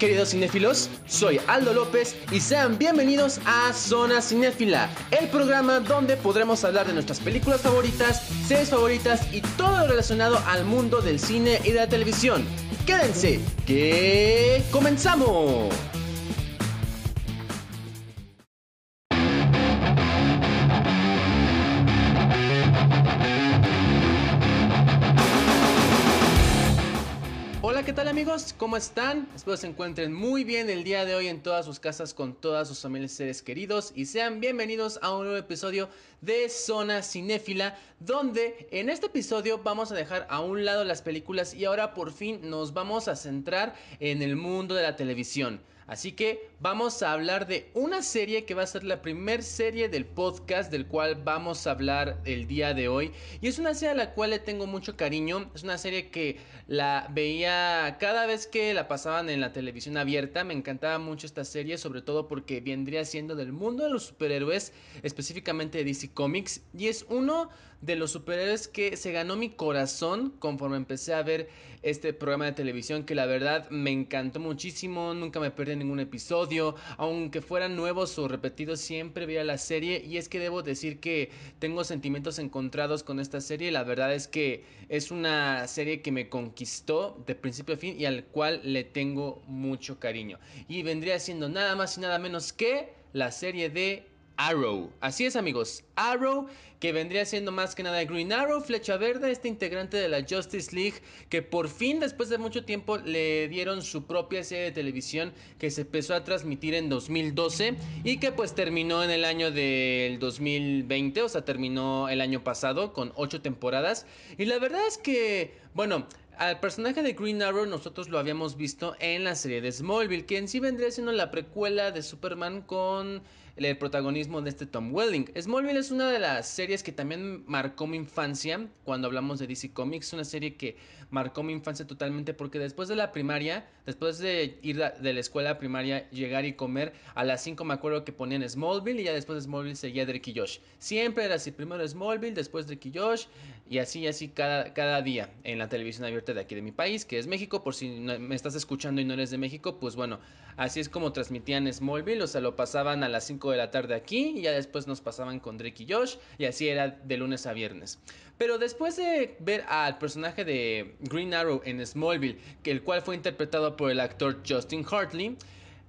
queridos cinéfilos, soy Aldo López y sean bienvenidos a Zona Cinéfila, el programa donde podremos hablar de nuestras películas favoritas, series favoritas y todo lo relacionado al mundo del cine y de la televisión. Quédense, que comenzamos. ¿Cómo están? Espero se encuentren muy bien el día de hoy en todas sus casas con todas sus familias y seres queridos y sean bienvenidos a un nuevo episodio de Zona Cinéfila donde en este episodio vamos a dejar a un lado las películas y ahora por fin nos vamos a centrar en el mundo de la televisión. Así que vamos a hablar de una serie que va a ser la primer serie del podcast del cual vamos a hablar el día de hoy. Y es una serie a la cual le tengo mucho cariño. Es una serie que la veía cada vez que la pasaban en la televisión abierta. Me encantaba mucho esta serie, sobre todo porque vendría siendo del mundo de los superhéroes, específicamente de DC Comics. Y es uno de los superhéroes que se ganó mi corazón conforme empecé a ver este programa de televisión que la verdad me encantó muchísimo, nunca me perdí ningún episodio, aunque fueran nuevos o repetidos siempre veía la serie y es que debo decir que tengo sentimientos encontrados con esta serie, la verdad es que es una serie que me conquistó de principio a fin y al cual le tengo mucho cariño y vendría siendo nada más y nada menos que la serie de Arrow. Así es amigos, Arrow que vendría siendo más que nada Green Arrow, Flecha Verde, este integrante de la Justice League que por fin después de mucho tiempo le dieron su propia serie de televisión que se empezó a transmitir en 2012 y que pues terminó en el año del 2020, o sea, terminó el año pasado con 8 temporadas. Y la verdad es que, bueno, al personaje de Green Arrow nosotros lo habíamos visto en la serie de Smallville, que en sí vendría siendo la precuela de Superman con el protagonismo de este Tom Welling. Smallville es una de las series que también marcó mi infancia cuando hablamos de DC Comics, una serie que marcó mi infancia totalmente porque después de la primaria, después de ir de la escuela primaria, llegar y comer, a las 5 me acuerdo que ponían Smallville y ya después de Smallville seguía Drake y Josh. Siempre era así, primero Smallville, después Drake y Josh y así así cada, cada día en la televisión abierta de aquí de mi país, que es México, por si me estás escuchando y no eres de México, pues bueno, así es como transmitían Smallville, o sea, lo pasaban a las 5 de la tarde aquí y ya después nos pasaban con Drake y Josh y así era de lunes a viernes. Pero después de ver al personaje de Green Arrow en Smallville, que el cual fue interpretado por el actor Justin Hartley,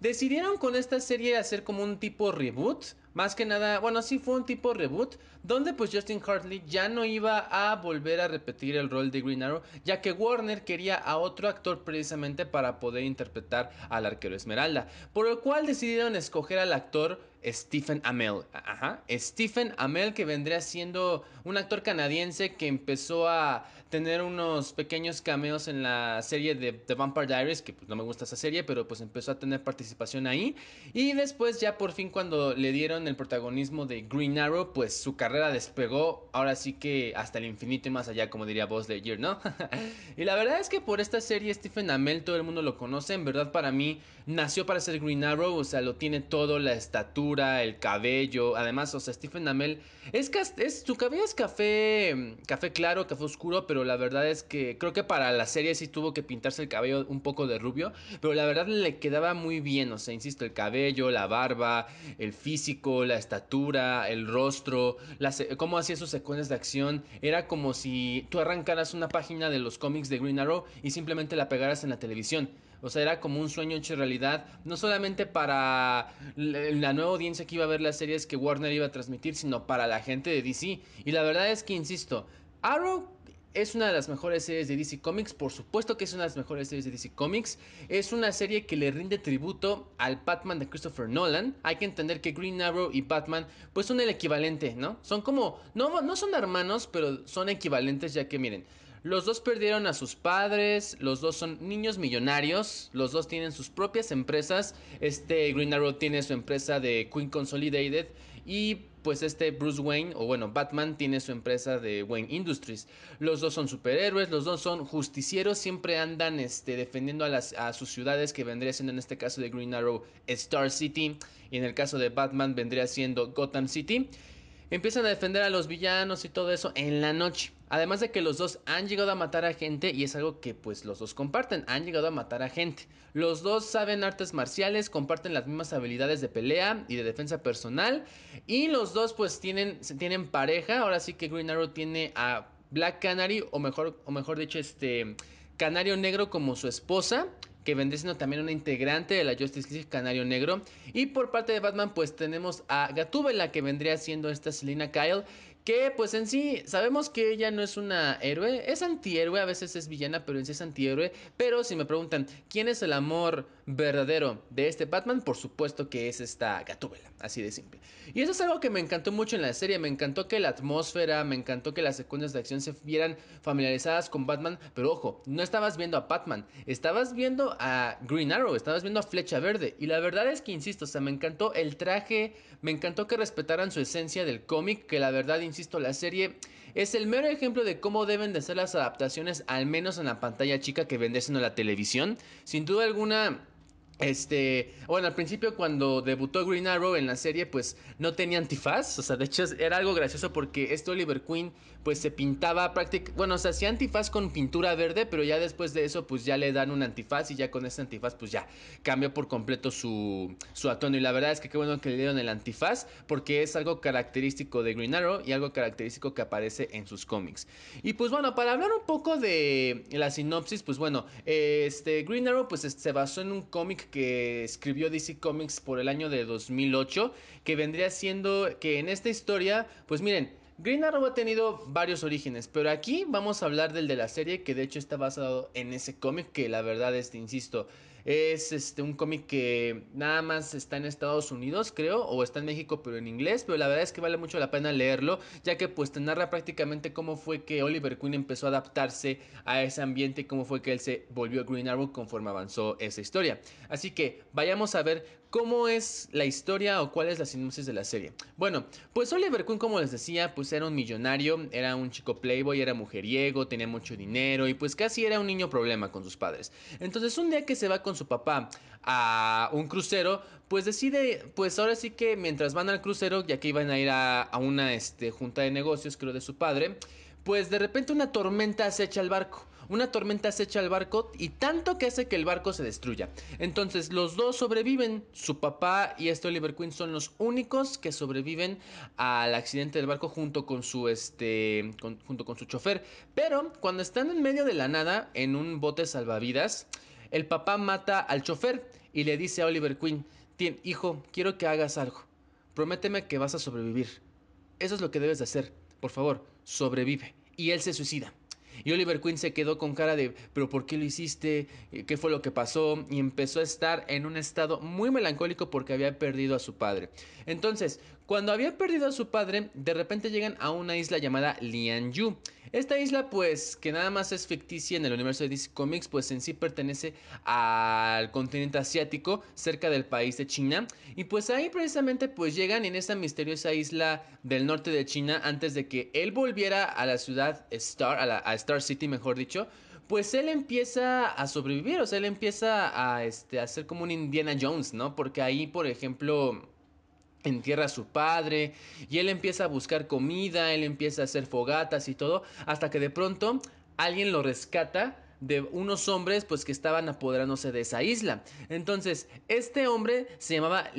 decidieron con esta serie hacer como un tipo reboot. Más que nada, bueno, sí fue un tipo reboot, donde pues Justin Hartley ya no iba a volver a repetir el rol de Green Arrow, ya que Warner quería a otro actor precisamente para poder interpretar al arquero Esmeralda, por lo cual decidieron escoger al actor Stephen Amell. Ajá. Stephen Amell que vendría siendo un actor canadiense que empezó a tener unos pequeños cameos en la serie de The Vampire Diaries, que pues no me gusta esa serie, pero pues empezó a tener participación ahí. Y después ya por fin cuando le dieron el protagonismo de Green Arrow, pues su carrera despegó, ahora sí que hasta el infinito y más allá, como diría Buzz Lightyear, ¿no? y la verdad es que por esta serie Stephen Amell todo el mundo lo conoce, en verdad para mí nació para ser Green Arrow, o sea, lo tiene todo, la estatura, el cabello, además, o sea, Stephen Amell es, es su cabello es café café claro, café oscuro, pero la verdad es que creo que para la serie sí tuvo que pintarse el cabello un poco de rubio, pero la verdad le quedaba muy bien, o sea, insisto, el cabello, la barba, el físico, la estatura, el rostro, cómo hacía sus secuencias de acción, era como si tú arrancaras una página de los cómics de Green Arrow y simplemente la pegaras en la televisión. O sea, era como un sueño hecho realidad, no solamente para la nueva audiencia que iba a ver las series que Warner iba a transmitir, sino para la gente de DC. Y la verdad es que, insisto, Arrow es una de las mejores series de DC Comics, por supuesto que es una de las mejores series de DC Comics. Es una serie que le rinde tributo al Batman de Christopher Nolan. Hay que entender que Green Arrow y Batman pues son el equivalente, ¿no? Son como, no, no son hermanos, pero son equivalentes ya que miren, los dos perdieron a sus padres, los dos son niños millonarios, los dos tienen sus propias empresas. Este Green Arrow tiene su empresa de Queen Consolidated y pues este Bruce Wayne, o bueno, Batman tiene su empresa de Wayne Industries. Los dos son superhéroes, los dos son justicieros, siempre andan este, defendiendo a, las, a sus ciudades, que vendría siendo en este caso de Green Arrow Star City, y en el caso de Batman vendría siendo Gotham City. Empiezan a defender a los villanos y todo eso en la noche. Además de que los dos han llegado a matar a gente y es algo que pues los dos comparten, han llegado a matar a gente. Los dos saben artes marciales, comparten las mismas habilidades de pelea y de defensa personal y los dos pues tienen, tienen pareja, ahora sí que Green Arrow tiene a Black Canary o mejor, o mejor dicho este Canario Negro como su esposa que vendría siendo también una integrante de la Justice League Canario Negro. Y por parte de Batman, pues tenemos a Gatúbela, que vendría siendo esta Selina Kyle, que pues en sí sabemos que ella no es una héroe, es antihéroe, a veces es villana, pero en sí es antihéroe. Pero si me preguntan, ¿quién es el amor verdadero de este Batman? Por supuesto que es esta Gatúbela, así de simple. Y eso es algo que me encantó mucho en la serie, me encantó que la atmósfera, me encantó que las secuencias de acción se vieran familiarizadas con Batman, pero ojo, no estabas viendo a Batman, estabas viendo a Green Arrow, estabas viendo a Flecha Verde. Y la verdad es que, insisto, o sea, me encantó el traje, me encantó que respetaran su esencia del cómic, que la verdad insisto, la serie es el mero ejemplo de cómo deben de ser las adaptaciones, al menos en la pantalla chica que vende en la televisión. Sin duda alguna, este, bueno, al principio cuando debutó Green Arrow en la serie, pues no tenía antifaz, o sea, de hecho era algo gracioso porque este Oliver Queen pues se pintaba prácticamente, bueno, o sea, hacía antifaz con pintura verde, pero ya después de eso pues ya le dan un antifaz y ya con ese antifaz pues ya cambió por completo su, su atono y la verdad es que qué bueno que le dieron el antifaz porque es algo característico de Green Arrow y algo característico que aparece en sus cómics. Y pues bueno, para hablar un poco de la sinopsis, pues bueno, este Green Arrow pues se basó en un cómic que escribió DC Comics por el año de 2008, que vendría siendo que en esta historia, pues miren, Green Arrow ha tenido varios orígenes, pero aquí vamos a hablar del de la serie que de hecho está basado en ese cómic que la verdad, este, insisto, es este, un cómic que nada más está en Estados Unidos, creo, o está en México, pero en inglés. Pero la verdad es que vale mucho la pena leerlo, ya que pues te narra prácticamente cómo fue que Oliver Queen empezó a adaptarse a ese ambiente y cómo fue que él se volvió Green Arrow conforme avanzó esa historia. Así que vayamos a ver ¿Cómo es la historia o cuál es la sinopsis de la serie? Bueno, pues Oliver Queen, como les decía, pues era un millonario, era un chico playboy, era mujeriego, tenía mucho dinero y pues casi era un niño problema con sus padres. Entonces un día que se va con su papá a un crucero, pues decide, pues ahora sí que mientras van al crucero, ya que iban a ir a, una este, junta de negocios, creo, de su padre, pues de repente una tormenta acecha al barco una tormenta se echa al barco y tanto que hace que el barco se destruya. Entonces los dos sobreviven, su papá y este Oliver Queen son los únicos que sobreviven al accidente del barco junto con su este junto con su chofer. Pero cuando están en medio de la nada en un bote salvavidas, el papá mata al chofer y le dice a Oliver Queen, hijo, quiero que hagas algo. Prométeme que vas a sobrevivir. Eso es lo que debes de hacer. Por favor, sobrevive. Y él se suicida. Y Oliver Queen se quedó con cara de, pero ¿por qué lo hiciste? ¿Qué fue lo que pasó? Y empezó a estar en un estado muy melancólico porque había perdido a su padre. Entonces, cuando había perdido a su padre, de repente llegan a una isla llamada Lianyu. Esta isla, pues, que nada más es ficticia en el universo de DC Comics, pues en sí pertenece al continente asiático, cerca del país de China. Y pues ahí precisamente pues llegan en esa misteriosa isla del norte de China antes de que él volviera a la ciudad Star, a, la, Star City mejor dicho pues él empieza a sobrevivir, o sea, él empieza a, este, a ser como un Indiana Jones, ¿no? Porque ahí, por ejemplo, entierra a su padre y él empieza a buscar comida, él empieza a hacer fogatas y todo, hasta que de pronto alguien lo rescata de unos hombres pues que estaban apoderándose de esa isla. Entonces, este hombre se llamaba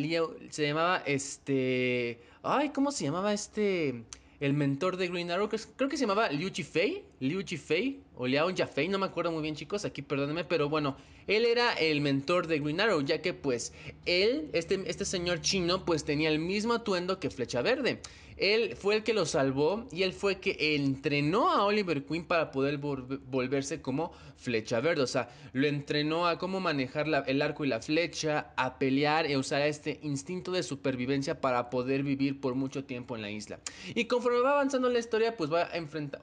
se llamaba este, ay, ¿cómo se llamaba este el mentor de Green Arrow? Creo que se llamaba Liu Jifei, Liu Jifei o Liao Jafei, no me acuerdo muy bien, chicos, aquí perdónenme, pero bueno, él era el mentor de Green Arrow, ya que pues él, este, este señor chino, pues tenía el mismo atuendo que Flecha Verde. Él fue el que lo salvó y él fue el que entrenó a Oliver Queen para poder volverse como flecha verde. O sea, lo entrenó a cómo manejar el arco y la flecha, a pelear y usar este instinto de supervivencia para poder vivir por mucho tiempo en la isla. Y conforme va avanzando la historia, pues va,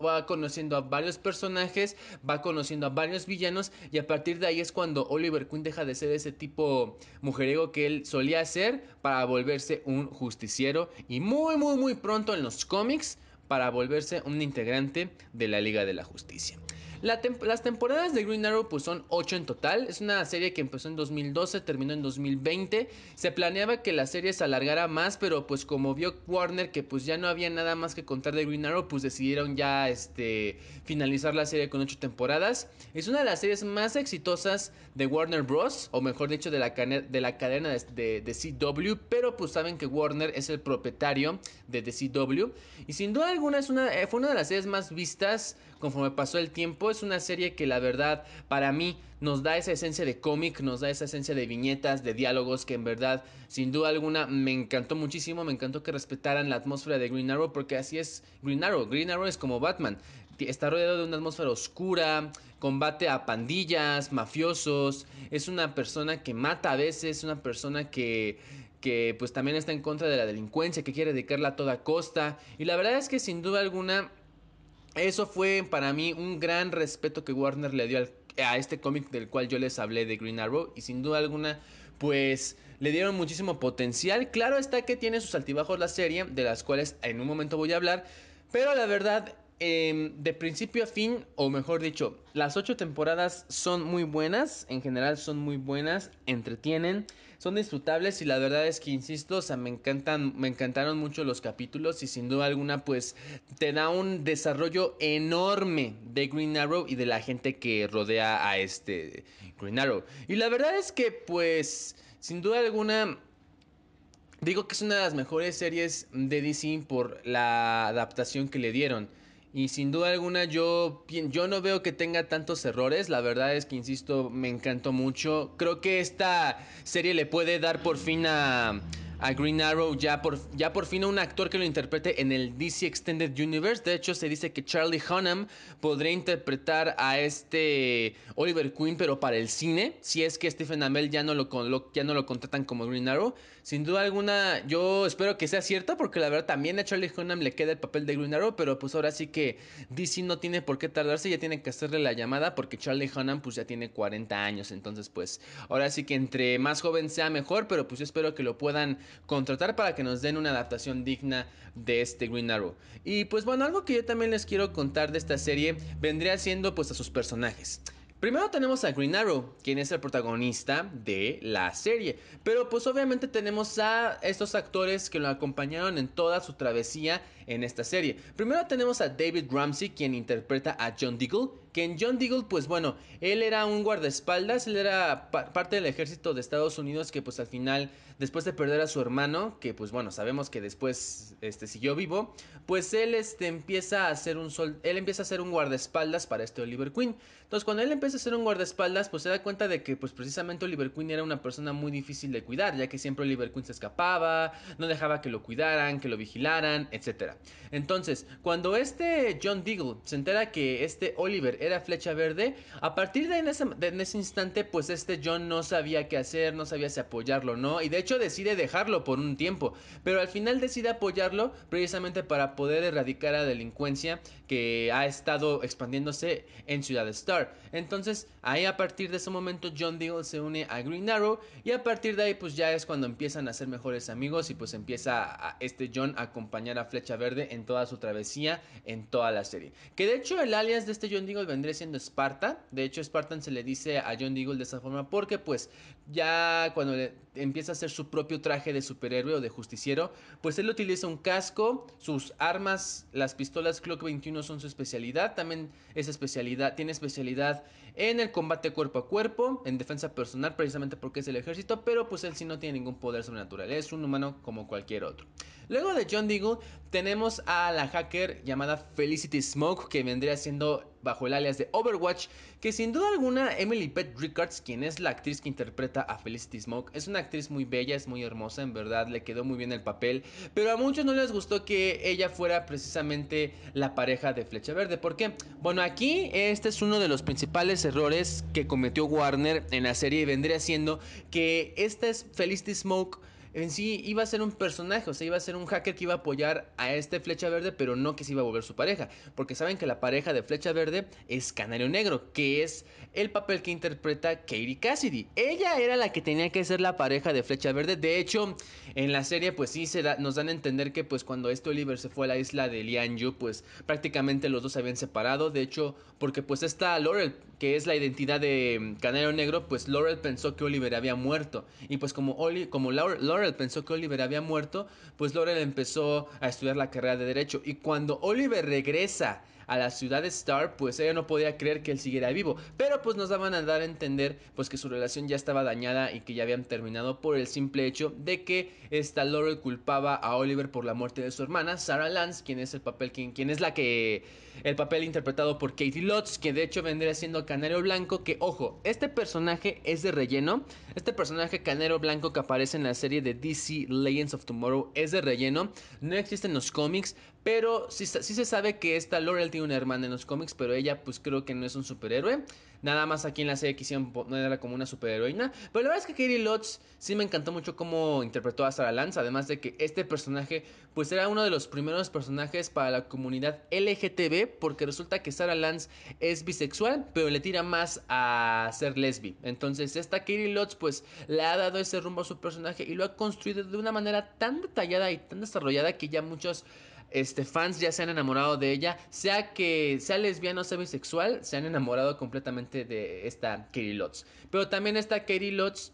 va conociendo a varios personajes, va conociendo a varios villanos y a partir de ahí es cuando Oliver Queen deja de ser ese tipo mujeriego que él solía ser para volverse un justiciero y muy, muy, muy pronto en los cómics para volverse un integrante de la Liga de la Justicia. Las temporadas de Green Arrow pues son 8 en total. Es una serie que empezó en 2012, terminó en 2020. Se planeaba que la serie se alargara más, pero pues como vio Warner que pues ya no había nada más que contar de Green Arrow, pues decidieron ya este, finalizar la serie con 8 temporadas. Es una de las series más exitosas de Warner Bros. O mejor dicho, de la, de la cadena de, de, CW. Pero pues saben que Warner es el propietario de The CW. Y sin duda alguna es una, eh, fue una de las series más vistas conforme pasó el tiempo. Es una serie que la verdad para mí nos da esa esencia de cómic, nos da esa esencia de viñetas, de diálogos que en verdad sin duda alguna me encantó muchísimo. Me encantó que respetaran la atmósfera de Green Arrow porque así es Green Arrow. Green Arrow es como Batman. Está rodeado de una atmósfera oscura, combate a pandillas, mafiosos, es una persona que mata a veces, una persona que que pues también está en contra de la delincuencia, que quiere dedicarla a toda costa. Y la verdad es que sin duda alguna eso fue para mí un gran respeto que Warner le dio a este cómic del cual yo les hablé de Green Arrow. Y sin duda alguna, pues le dieron muchísimo potencial. Claro está que tiene sus altibajos la serie, de las cuales en un momento voy a hablar. Pero la verdad, em, de principio a fin, o mejor dicho, las ocho temporadas son muy buenas. En general son muy buenas, entretienen son disfrutables y la verdad es que insisto, o sea, me encantan, me encantaron mucho los capítulos y sin duda alguna pues te da un desarrollo enorme de Green Arrow y de la gente que rodea a este Green Arrow. Y la verdad es que pues sin duda alguna digo que es una de las mejores series de DC por la adaptación que le dieron. Y sin duda alguna yo, yo no veo que tenga tantos errores. La verdad es que, insisto, me encantó mucho. Creo que esta serie le puede dar por fin a, Green Arrow ya por, ya por fin a un actor que lo interprete en el DC Extended Universe. De hecho, se dice que Charlie Hunnam podría interpretar a este Oliver Queen, pero para el cine. Si es que Stephen Amell ya no lo, ya no lo contratan como Green Arrow. Sin duda alguna, yo espero que sea cierto, porque la verdad también a Charlie Hunnam le queda el papel de Green Arrow, pero pues ahora sí que DC no tiene por qué tardarse, ya tiene que hacerle la llamada, porque Charlie Hunnam pues ya tiene 40 años. Entonces, pues ahora sí que entre más joven sea mejor, pero pues yo espero que lo puedan contratar para que nos den una adaptación digna de este Green Arrow. Y pues bueno, algo que yo también les quiero contar de esta serie vendría siendo pues a sus personajes. Primero tenemos a Green Arrow, quien es el protagonista de la serie. Pero pues obviamente tenemos a estos actores que lo acompañaron en toda su travesía en esta serie. Primero tenemos a David Ramsey, quien interpreta a John Diggle. Que en John Diggle, pues bueno, él era un guardaespaldas, él era parte del ejército de Estados Unidos que pues al final después de perder a su hermano, que pues bueno, sabemos que después este, siguió vivo, pues él este, empieza a ser un sol, él empieza a ser un guardaespaldas para este Oliver Queen. Entonces cuando él empieza a ser un guardaespaldas, pues se da cuenta de que pues precisamente Oliver Queen era una persona muy difícil de cuidar, ya que siempre Oliver Queen se escapaba, no dejaba que lo cuidaran, que lo vigilaran, etc. Entonces, cuando este John Diggle se entera que este Oliver era flecha verde, a partir de en ese, de en ese instante, pues este John no sabía qué hacer, no sabía si apoyarlo no, y de hecho decide dejarlo por un tiempo, pero al final decide apoyarlo precisamente para poder erradicar la delincuencia que ha estado expandiéndose en Ciudad Star. Entonces, ahí a partir de ese momento John Diggle se une a Green Arrow y a partir de ahí pues ya es cuando empiezan a ser mejores amigos y pues empieza este John a acompañar a Flecha Verde en toda su travesía, en toda la serie. Que de hecho el alias de este John Diggle vendría siendo Sparta. De hecho Spartan se le dice a John Diggle de esa forma porque pues ya cuando le empieza a hacer su propio traje de superhéroe o de justiciero, pues él utiliza un casco, sus armas, las pistolas Clock 21 son su especialidad, también esa especialidad, tiene especialidad en el combate cuerpo a cuerpo, en defensa personal precisamente porque es el ejército, pero pues él sí no tiene ningún poder sobrenatural, es un humano como cualquier otro. Luego de John Deagle tenemos a la hacker llamada Felicity Smoke que vendría siendo bajo el alias de Overwatch, que sin duda alguna Emily Pett Rickards, quien es la actriz que interpreta a Felicity Smoke, es una actriz muy bella, es muy hermosa, en verdad le quedó muy bien el papel, pero a muchos no les gustó que ella fuera precisamente la pareja de Flecha Verde. ¿Por qué? Bueno, aquí este es uno de los principales errores que cometió Warner en la serie vendría siendo que esta es Felicity Smoke en sí iba a ser un personaje, o sea, iba a ser un hacker que iba a apoyar a este Flecha Verde, pero no que se iba a volver su pareja, porque saben que la pareja de Flecha Verde es Canario Negro, que es el papel que interpreta Katie Cassidy. Ella era la que tenía que ser la pareja de Flecha Verde, de hecho, en la serie pues sí se nos dan a entender que pues cuando este Oliver se fue a la isla de Lianyu, pues prácticamente los dos se habían separado, de hecho, porque pues esta Laurel, que es la identidad de Canario Negro, pues Laurel pensó que Oliver había muerto, y pues como, Oli, como Laurel pensó que Oliver había muerto, pues Laurel empezó a estudiar la carrera de Derecho. Y cuando Oliver regresa a la ciudad de Star, pues ella no podía creer que él siguiera vivo. Pero pues nos daban a dar a entender pues que su relación ya estaba dañada y que ya habían terminado por el simple hecho de que esta Laurel culpaba a Oliver por la muerte de su hermana, Sarah Lance, quien es el papel, quien, quien es la que el papel interpretado por Katie Lutz, que de hecho vendría siendo Canario Blanco, que ojo, este personaje es de relleno, este personaje Canario Blanco que aparece en la serie de DC Legends of Tomorrow es de relleno, no existe en los cómics, pero sí, sí se sabe que esta Laurel tiene una hermana en los cómics, pero ella pues creo que no es un superhéroe. Nada más aquí en la serie quisieron ponerla como una superheroína. Pero la verdad es que Katie Lutz sí me encantó mucho cómo interpretó a Sarah Lance. Además de que este personaje, pues era uno de los primeros personajes para la comunidad LGTB. Porque resulta que Sarah Lance es bisexual, pero le tira más a ser lesbi. Entonces, esta Katie Lutz, pues le ha dado ese rumbo a su personaje y lo ha construido de una manera tan detallada y tan desarrollada que ya muchos este, fans ya se han enamorado de ella, sea que sea lesbiana o sea bisexual, se han enamorado completamente de esta Katie Lutz. Pero también esta Katie Lutz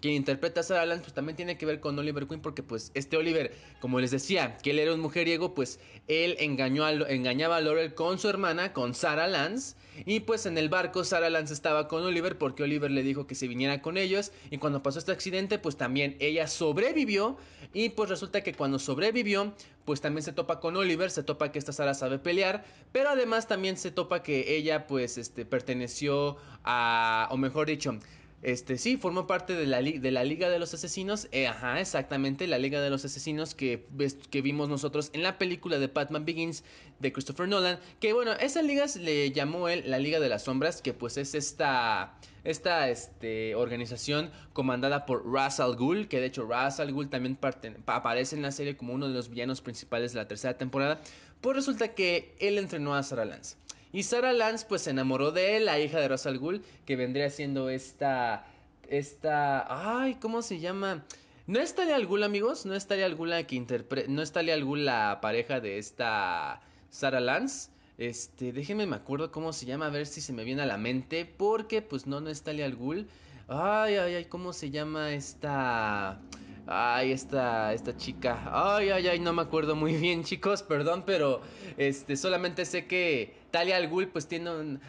quien interpreta a Sarah Lance, pues también tiene que ver con Oliver Queen, porque pues este Oliver, como les decía, que él era un mujeriego, pues él engañó engañaba a Laurel con su hermana, con Sarah Lance, y pues en el barco Sarah Lance estaba con Oliver porque Oliver le dijo que se viniera con ellos, y cuando pasó este accidente, pues también ella sobrevivió, y pues resulta que cuando sobrevivió, pues también se topa con Oliver, se topa que esta Sarah sabe pelear, pero además también se topa que ella pues este perteneció a, o mejor dicho, este, sí, formó parte de la, de la Liga de los Asesinos. Eh, ajá, exactamente, la Liga de los Asesinos que, que vimos nosotros en la película de Batman Begins de Christopher Nolan. Que bueno, esa liga le llamó él la Liga de las Sombras, que pues es esta, esta este, organización comandada por Ra's al que de hecho Ra's al también aparece en la serie como uno de los villanos principales de la tercera temporada. Pues resulta que él entrenó a Sarah Lance. Y Sarah Lance pues se enamoró de él, la hija de Ra's al Ghul, que vendría siendo esta esta ay, ¿cómo se llama? No es Talia al Ghul, amigos, no es Talia al Ghul la que interpreta, no es Talia al Ghul la pareja de esta Sarah Lance. Este, déjenme me acuerdo cómo se llama, a ver si se me viene a la mente, porque pues no no es Talia al Ghul. Ay, ay, ay, ¿cómo se llama esta Ay, esta, esta chica. Ay, ay, ay, no me acuerdo muy bien, chicos, perdón, pero este, solamente sé que Talia al Ghul, pues tiene un.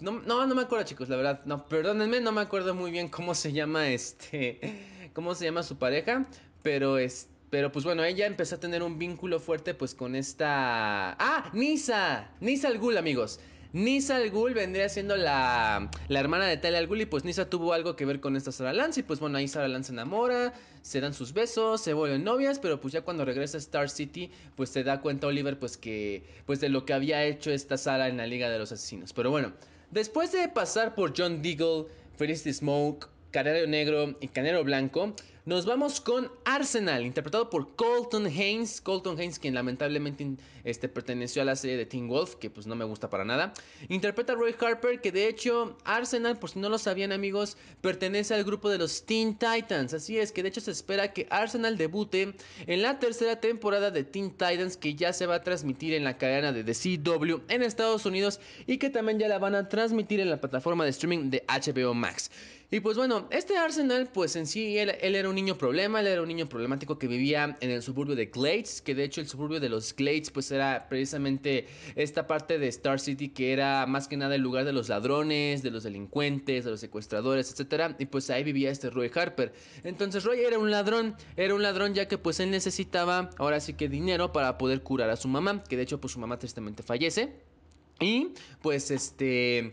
no, no, no me acuerdo, chicos, la verdad. No, perdónenme, no me acuerdo muy bien cómo se llama este. cómo se llama su pareja. Pero es. Pero pues bueno, ella empezó a tener un vínculo fuerte pues con esta... ¡Ah! Nisa. Nisa al Ghul, amigos. Nisa al Ghul vendría siendo la, hermana de Talia al Ghul y pues Nisa tuvo algo que ver con esta Sarah Lance y pues bueno, ahí Sarah Lance se enamora, se dan sus besos, se vuelven novias, pero pues ya cuando regresa a Star City, pues se da cuenta Oliver pues que pues de lo que había hecho esta Sarah en la Liga de los Asesinos. Pero bueno, después de pasar por John Deagle, Felicity Smoke, Canero Negro y Canero Blanco, nos vamos con Arsenal, interpretado por Colton Haynes. Colton Haynes, quien lamentablemente este, perteneció a la serie de Teen Wolf, que pues no me gusta para nada. Interpreta a Roy Harper, que de hecho Arsenal, por si no lo sabían amigos, pertenece al grupo de los Teen Titans. Así es que de hecho se espera que Arsenal debute en la tercera temporada de Teen Titans, que ya se va a transmitir en la cadena de The CW en Estados Unidos y que también ya la van a transmitir en la plataforma de streaming de HBO Max. Y pues bueno, este Arsenal, pues en sí, él, era un niño problema, él era un niño problemático que vivía en el suburbio de Glades, que de hecho el suburbio de los Glades, pues era precisamente esta parte de Star City que era más que nada el lugar de los ladrones, de los delincuentes, de los secuestradores, etcétera, y pues ahí vivía este Roy Harper. Entonces Roy era un ladrón, era un ladrón ya que pues él necesitaba ahora sí que dinero para poder curar a su mamá, que de hecho pues su mamá tristemente fallece. Y pues este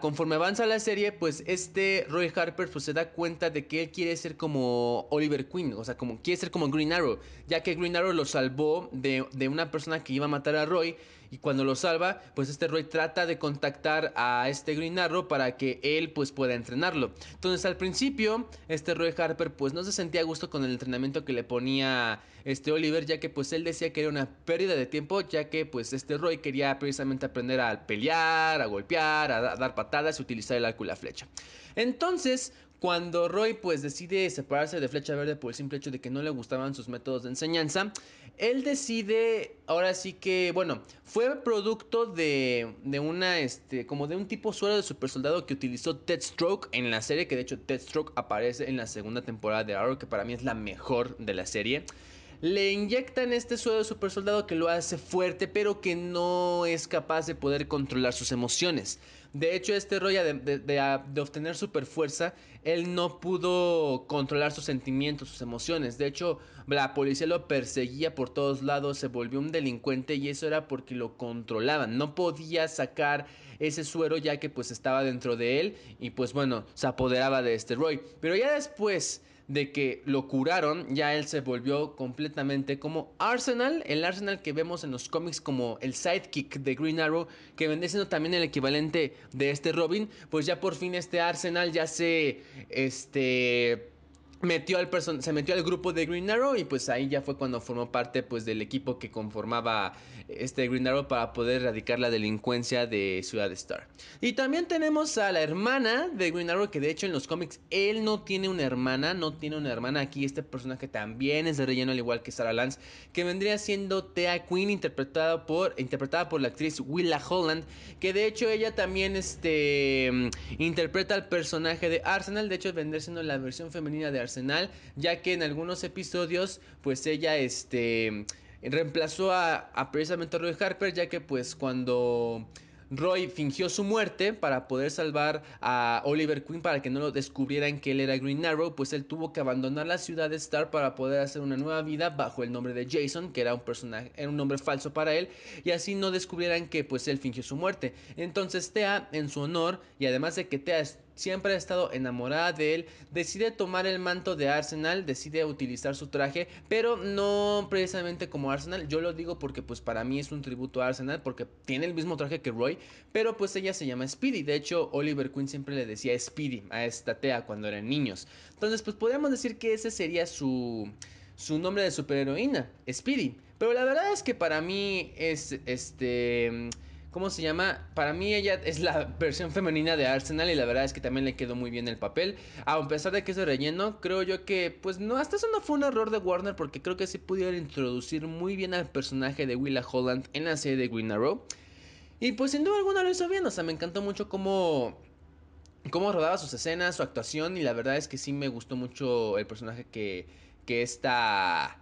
conforme avanza la serie, pues este Roy Harper pues, se da cuenta de que él quiere ser como Oliver Queen, o sea, como quiere ser como Green Arrow, ya que Green Arrow lo salvó de, de una persona que iba a matar a Roy y cuando lo salva, pues este Roy trata de contactar a este Green Arrow para que él pues pueda entrenarlo. Entonces al principio este Roy Harper pues no se sentía a gusto con el entrenamiento que le ponía este Oliver ya que pues él decía que era una pérdida de tiempo ya que pues este Roy quería precisamente aprender a pelear, a golpear, a dar patadas y utilizar el arco y la flecha. Entonces cuando Roy pues decide separarse de Flecha Verde por el simple hecho de que no le gustaban sus métodos de enseñanza, él decide, ahora sí que, bueno, fue producto de, de una, este, como de un tipo suero de super soldado que utilizó Stroke en la serie, que de hecho Stroke aparece en la segunda temporada de Arrow, que para mí es la mejor de la serie. Le inyectan este suero de super soldado que lo hace fuerte, pero que no es capaz de poder controlar sus emociones. De hecho, este Roy, de, de, obtener super fuerza, él no pudo controlar sus sentimientos, sus emociones. De hecho, la policía lo perseguía por todos lados, se volvió un delincuente y eso era porque lo controlaban. No podía sacar ese suero ya que pues estaba dentro de él y pues bueno, se apoderaba de este Roy. Pero ya después de que lo curaron, ya él se volvió completamente como Arsenal, el Arsenal que vemos en los cómics como el sidekick de Green Arrow, que vendría siendo también el equivalente de este Robin, pues ya por fin este Arsenal ya se este metió al se metió al grupo de Green Arrow y pues ahí ya fue cuando formó parte pues del equipo que conformaba este Green Arrow para poder erradicar la delincuencia de Ciudad Star. Y también tenemos a la hermana de Green Arrow que de hecho en los cómics él no tiene una hermana, no tiene una hermana aquí este personaje también es de relleno al igual que Sarah Lance que vendría siendo Thea Queen interpretada por interpretada por la actriz Willa Holland que de hecho ella también este interpreta al personaje de Arsenal, de hecho vendría siendo la versión femenina de Arsenal ya que en algunos episodios, pues ella, este, reemplazó a, a precisamente a Roy Harper, ya que pues cuando Roy fingió su muerte para poder salvar a Oliver Queen para que no lo descubrieran que él era Green Arrow, pues él tuvo que abandonar la ciudad de Star para poder hacer una nueva vida bajo el nombre de Jason, que era un personaje, era un nombre falso para él, y así no descubrieran que pues él fingió su muerte. Entonces Thea, en su honor, y además de que Thea siempre ha estado enamorada de él, decide tomar el manto de Arsenal, decide utilizar su traje, pero no precisamente como Arsenal, yo lo digo porque pues para mí es un tributo a Arsenal, porque tiene el mismo traje que Roy, pero pues ella se llama Speedy, de hecho Oliver Queen siempre le decía Speedy a esta Tea cuando eran niños, entonces pues podríamos decir que ese sería su, su nombre de superheroína, Speedy, pero la verdad es que para mí es este ¿Cómo se llama? Para mí ella es la versión femenina de Arsenal y la verdad es que también le quedó muy bien el papel. A pesar de que es relleno, creo yo que, pues no, hasta eso no fue un error de Warner porque creo que sí pudieron introducir muy bien al personaje de Willa Holland en la serie de Green. Y pues sin duda alguna lo hizo bien, o sea, me encantó mucho cómo, cómo rodaba sus escenas, su actuación y la verdad es que sí me gustó mucho el personaje que, que esta,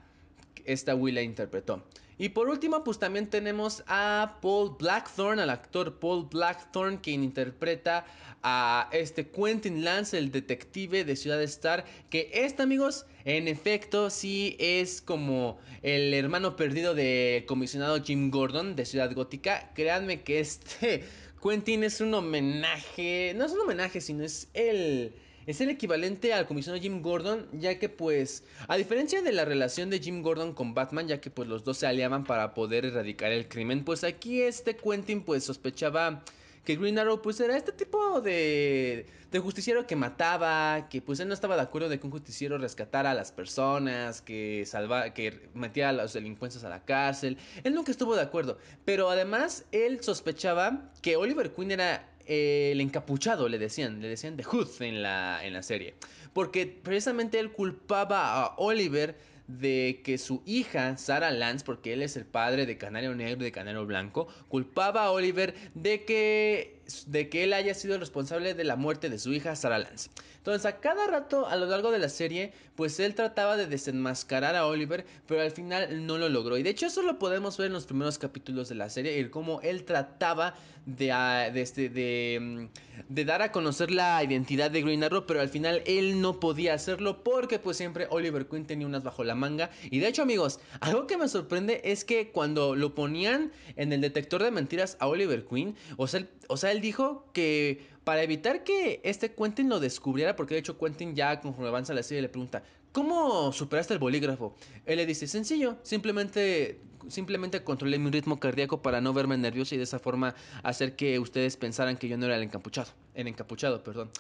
esta Willa interpretó. Y por último, pues también tenemos a Paul Blackthorne, al actor Paul Blackthorne, quien interpreta a este Quentin Lance, el detective de Ciudad Star, que este, amigos, en efecto, sí es como el hermano perdido del comisionado Jim Gordon de Ciudad Gótica. Créanme que este Quentin es un homenaje, no es un homenaje, sino es el es el equivalente al comisionado Jim Gordon, ya que pues, a diferencia de la relación de Jim Gordon con Batman, ya que pues los dos se aliaban para poder erradicar el crimen, pues aquí este Quentin pues sospechaba que Green Arrow pues era este tipo de, de justiciero que mataba, que pues él no estaba de acuerdo de que un justiciero rescatara a las personas, que salva, que metía a los delincuentes a la cárcel. Él nunca estuvo de acuerdo, pero además él sospechaba que Oliver Queen era el encapuchado, le decían, le decían The Hood en la, en la serie. Porque precisamente él culpaba a Oliver de que su hija, Sarah Lance, porque él es el padre de Canario Negro y de Canario Blanco, culpaba a Oliver de que, de que él haya sido el responsable de la muerte de su hija, Sarah Lance. Entonces a cada rato a lo largo de la serie, pues él trataba de desenmascarar a Oliver, pero al final no lo logró. Y de hecho eso lo podemos ver en los primeros capítulos de la serie, el cómo él trataba de, ah, de, este, mm, de, dar a conocer la identidad de Green Arrow, pero al final él no podía hacerlo porque pues siempre Oliver Queen tenía unas bajo la manga. Y de hecho amigos, algo que me sorprende es que cuando lo ponían en el detector de mentiras a Oliver Queen, o sea, o sea él dijo que para evitar que este Quentin lo descubriera, porque de hecho Quentin ya conforme avanza la serie le pregunta, ¿cómo superaste el bolígrafo? Él le dice, sencillo, simplemente simplemente controlé mi ritmo cardíaco para no verme nervioso y de esa forma hacer que ustedes pensaran que yo no era el encapuchado, el encapuchado, perdón.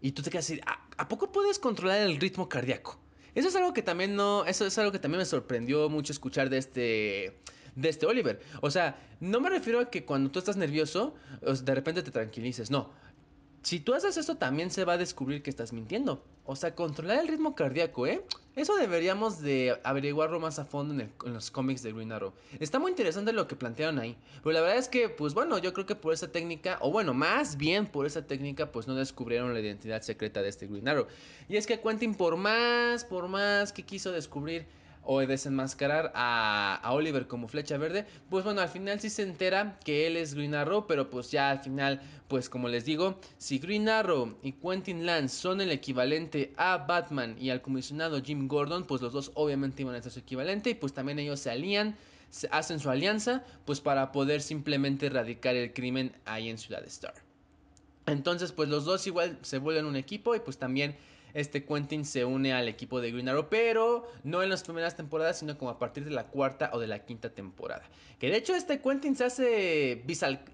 Y tú te quedas así, ¿a, poco puedes controlar el ritmo cardíaco? Eso es algo que también no, eso es algo que también me sorprendió mucho escuchar de este de este Oliver. O sea, no me refiero a que cuando tú estás nervioso, de repente te tranquilices, no. Si tú haces eso, también se va a descubrir que estás mintiendo. O sea, controlar el ritmo cardíaco, ¿eh? Eso deberíamos de averiguarlo más a fondo en, los cómics de Green Arrow. Está muy interesante lo que plantearon ahí. Pero la verdad es que, pues bueno, yo creo que por esa técnica, o bueno, más bien por esa técnica, pues no descubrieron la identidad secreta de este Green Arrow. Y es que Quentin, por más, por más que quiso descubrir o desenmascarar a, Oliver como flecha verde, pues bueno, al final sí se entera que él es Green Arrow, pero pues ya al final, pues como les digo, si Green Arrow y Quentin Lance son el equivalente a Batman y al comisionado Jim Gordon, pues los dos obviamente iban a ser su equivalente y pues también ellos se alían, hacen su alianza, pues para poder simplemente erradicar el crimen ahí en Ciudad Star. Entonces, pues los dos igual se vuelven un equipo y pues también este Quentin se une al equipo de Green Arrow, pero no en las primeras temporadas, sino como a partir de la cuarta o de la quinta temporada. Que de hecho este Quentin se hace,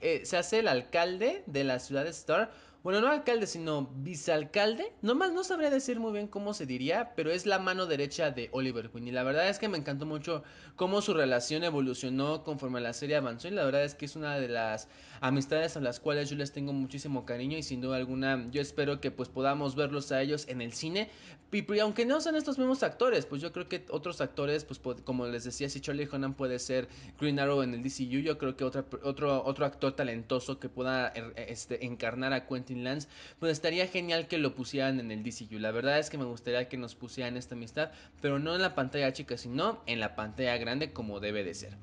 eh, se hace el alcalde de la ciudad de Star bueno, no alcalde, sino vicealcalde. Nomás no sabría decir muy bien cómo se diría, pero es la mano derecha de Oliver Queen. Y la verdad es que me encantó mucho cómo su relación evolucionó conforme la serie avanzó. Y la verdad es que es una de las amistades a las cuales yo les tengo muchísimo cariño. Y sin duda alguna, yo espero que pues podamos verlos a ellos en el cine. Y, aunque no sean estos mismos actores, pues yo creo que otros actores, pues como les decía, si Charlie Honan puede ser Green Arrow en el DCU, yo creo que otra, otro, otro actor talentoso que pueda er, este, encarnar a Quentin Lance, pues estaría genial que lo pusieran en el DCU. La verdad es que me gustaría que nos pusieran esta amistad, pero no en la pantalla chica, sino en la pantalla grande como debe de ser.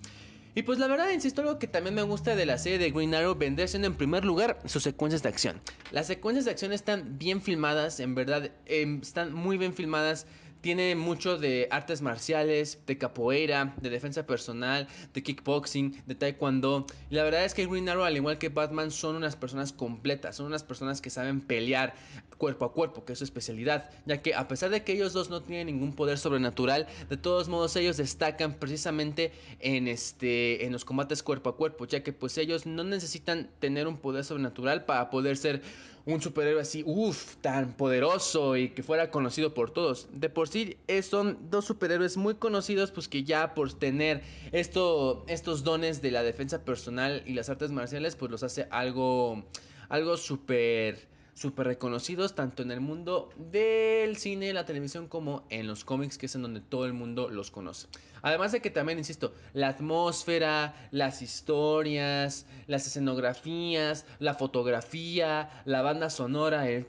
Y pues la verdad, insisto, algo que también me gusta de la serie de Green Arrow vendría siendo en primer lugar sus secuencias de acción. Las secuencias de acción están bien filmadas, en verdad, em, están muy bien filmadas tiene mucho de artes marciales, de capoeira, de defensa personal, de kickboxing, de taekwondo. Y la verdad es que Green Arrow, al igual que Batman, son unas personas completas, son unas personas que saben pelear cuerpo a cuerpo, que es su especialidad, ya que a pesar de que ellos dos no tienen ningún poder sobrenatural, de todos modos ellos destacan precisamente en este en los combates cuerpo a cuerpo, ya que pues ellos no necesitan tener un poder sobrenatural para poder ser un superhéroe así, uff, tan poderoso y que fuera conocido por todos. De por sí eh, son dos superhéroes muy conocidos, pues que ya por tener esto, estos dones de la defensa personal y las artes marciales, pues los hace algo, algo súper súper reconocidos tanto en el mundo del cine, la televisión como en los cómics, que es en donde todo el mundo los conoce. Además de que también, insisto, la atmósfera, las historias, las escenografías, la fotografía, la banda sonora, el...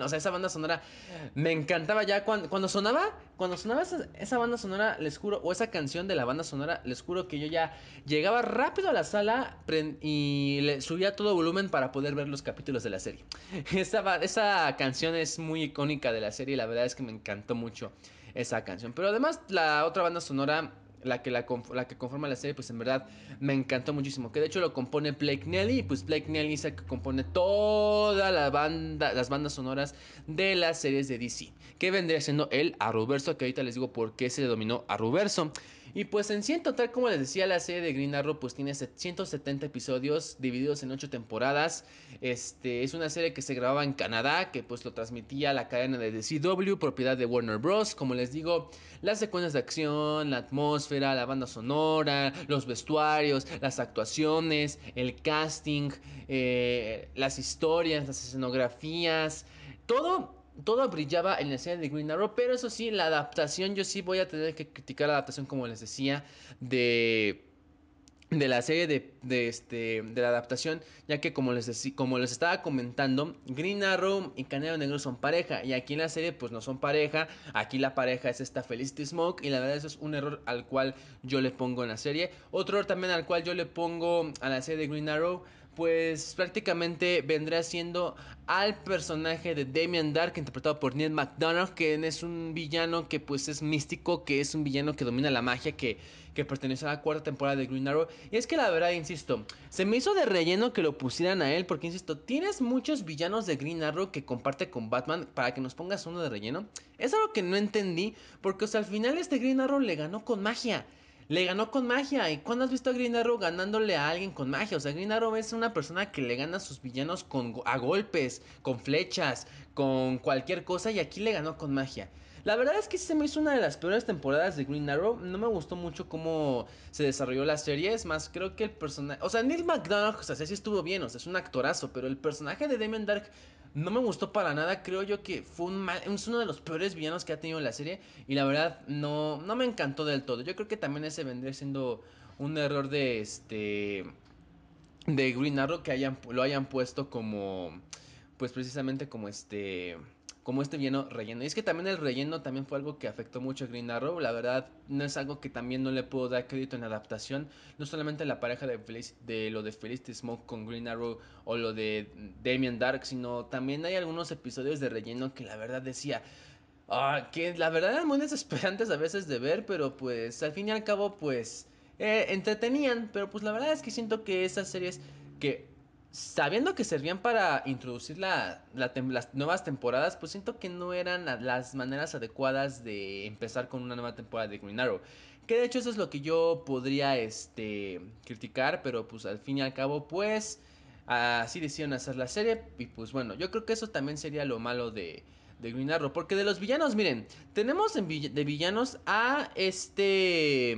O sea, esa banda sonora me encantaba ya cuando, sonaba cuando sonaba esa, banda sonora, les juro, o esa canción de la banda sonora, les juro que yo ya llegaba rápido a la sala y subía todo volumen para poder ver los capítulos de la serie. Esa, canción es muy icónica de la serie la verdad es que me encantó mucho esa canción. Pero además la otra banda sonora la que, la, que conforma la serie, pues en verdad me encantó muchísimo. Que de hecho lo compone Blake Nelly. Y pues Blake Nelly es el que compone toda la banda, las bandas sonoras de las series de DC. Que vendría siendo el Arrowverso. Que ahorita les digo por qué se denominó Arrowverso. Y pues en sí, total, como les decía, la serie de Green Arrow pues tiene 170 episodios divididos en 8 temporadas. Este es una serie que se grababa en Canadá, que pues lo transmitía la cadena de CW, propiedad de Warner Bros. Como les digo, las secuencias de acción, la atmósfera, la banda sonora, los vestuarios, las actuaciones, el casting, eh, las historias, las escenografías, todo todo brillaba en la serie de Green Arrow, pero eso sí, la adaptación, yo sí voy a tener que criticar la adaptación, como les decía, de de la serie de, de, este, de la adaptación, ya que como les, como les estaba comentando, Green Arrow y Canelo Negro son pareja, y aquí en la serie pues no son pareja, aquí la pareja es esta Felicity Smoke, y la verdad eso es un error al cual yo le pongo en la serie. Otro error también al cual yo le pongo a la serie de Green Arrow, pues prácticamente vendrá siendo al personaje de Damian Dark interpretado por Neil McDonough, que es un villano que pues es místico, que es un villano que domina la magia, que, que pertenece a la cuarta temporada de Green Arrow. Y es que la verdad, insisto, se me hizo de relleno que lo pusieran a él, porque insisto, tienes muchos villanos de Green Arrow que comparte con Batman para que nos pongas uno de relleno. Es algo que no entendí, porque al final este Green Arrow le ganó con magia le ganó con magia. ¿Y cuándo has visto a Green Arrow ganándole a alguien con magia? O sea, Green Arrow es una persona que le gana a sus villanos con, a golpes, con flechas, con cualquier cosa y aquí le ganó con magia. La verdad es que se me hizo una de las peores temporadas de Green Arrow. No me gustó mucho cómo se desarrolló la serie. Es más, creo que el personaje. O sea, Neil McDonough, o sea, sí estuvo bien, o sea, es un actorazo. Pero el personaje de Damien Dark no me gustó para nada. Creo yo que fue un mal, es uno de los peores villanos que ha tenido la serie. Y la verdad, no, no me encantó del todo. Yo creo que también ese vendría siendo un error de este. De Green Arrow que hayan, lo hayan puesto como. Pues precisamente como este como este villano relleno. Y es que también el relleno también fue algo que afectó mucho a Green Arrow. La verdad, no es algo que también no le puedo dar crédito en adaptación. No solamente la pareja de, de lo de Felicity Smoke con Green Arrow o lo de Damien Dark, sino también hay algunos episodios de relleno que la verdad decía. Ah, que la verdad eran muy desesperantes a veces de ver, pero pues al fin y al cabo, pues eh, entretenían. Pero pues la verdad es que siento que esas series que sabiendo que servían para introducir la, las nuevas temporadas, pues siento que no eran las maneras adecuadas de empezar con una nueva temporada de Green Arrow. Que de hecho eso es lo que yo podría este, criticar, pero pues al fin y al cabo pues así decidieron hacer la serie y pues bueno, yo creo que eso también sería lo malo de, de Green Arrow. Porque de los villanos, miren, tenemos de villanos a este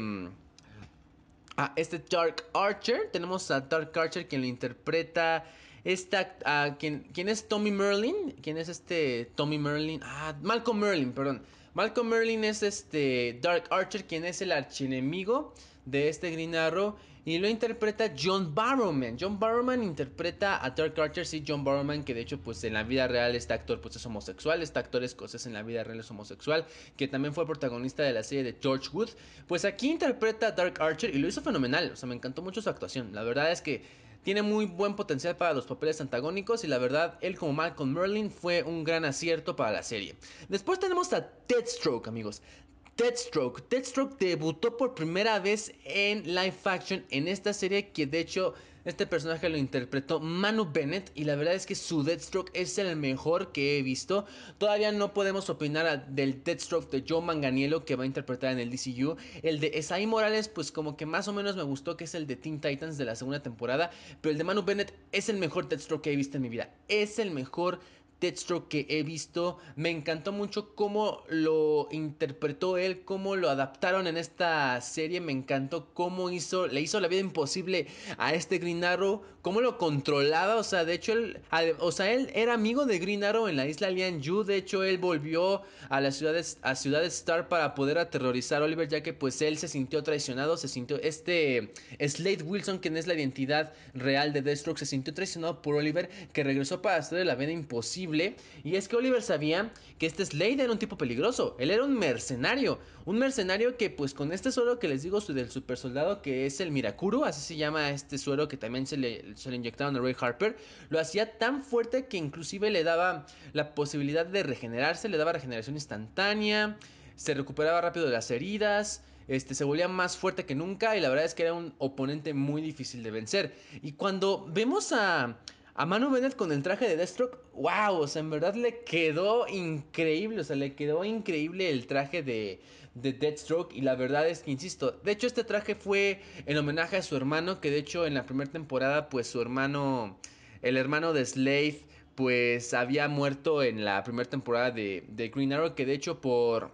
este Dark Archer. Tenemos a Dark Archer quien lo interpreta. Esta, a quien, es Tommy Merlin. ¿Quién es este Tommy Merlin? Ah, Malcolm Merlin, perdón. Malcolm Merlin es este Dark Archer, quien es el archienemigo de este Green Arrow. Y lo interpreta John Barrowman. John Barrowman interpreta a Dark Archer, sí, John Barrowman, que de hecho, pues en la vida real este actor pues es homosexual. Este actor escocés en la vida real es homosexual. Que también fue protagonista de la serie de George Wood. Pues aquí interpreta a Dark Archer y lo hizo fenomenal. O sea, me encantó mucho su actuación. La verdad es que tiene muy buen potencial para los papeles antagónicos y la verdad, él como Malcolm Merlin fue un gran acierto para la serie. Después tenemos a Deathstroke, amigos. Deathstroke. Deathstroke debutó por primera vez en live action en esta serie que de hecho este personaje lo interpretó Manu Bennett y la verdad es que su Deathstroke es el mejor que he visto. Todavía no podemos opinar del Deathstroke de Joe Manganiello que va a interpretar en el DCU. El de Esai Morales pues como que más o menos me gustó que es el de Teen Titans de la segunda temporada. Pero el de Manu Bennett es el mejor Deathstroke que he visto en mi vida. Es el mejor Deathstroke que he visto. Me encantó mucho cómo lo interpretó él, cómo lo adaptaron en esta serie. Me encantó cómo hizo, le hizo la vida imposible a este Green Arrow, cómo lo controlaba. O sea, de hecho, él, o sea, él era amigo de Green Arrow en la isla Lian Yu. De hecho, él volvió a la ciudad, a ciudad Star para poder aterrorizar a Oliver, ya que pues él se sintió traicionado. Se sintió este Slade Wilson, quien es la identidad real de Deathstroke, se sintió traicionado por Oliver, que regresó para hacerle la vida imposible y es que Oliver sabía que este Slade era un tipo peligroso. Él era un mercenario. Un mercenario que pues con este suero que les digo del super soldado que es el Mirakuru, así se llama este suero que también se le, se le inyectaron a Ray Harper, lo hacía tan fuerte que inclusive le daba la posibilidad de regenerarse, le daba regeneración instantánea, se recuperaba rápido de las heridas. Este, se volvía más fuerte que nunca y la verdad es que era un oponente muy difícil de vencer. Y cuando vemos a, a Manu Bennett con el traje de Deathstroke, wow, o sea, en verdad le quedó increíble, o sea, le quedó increíble el traje de, de Deathstroke y la verdad es que, insisto, de hecho este traje fue en homenaje a su hermano, que de hecho en la primera temporada, pues su hermano, el hermano de Slade, pues había muerto en la primera temporada de, de Green Arrow, que de hecho por,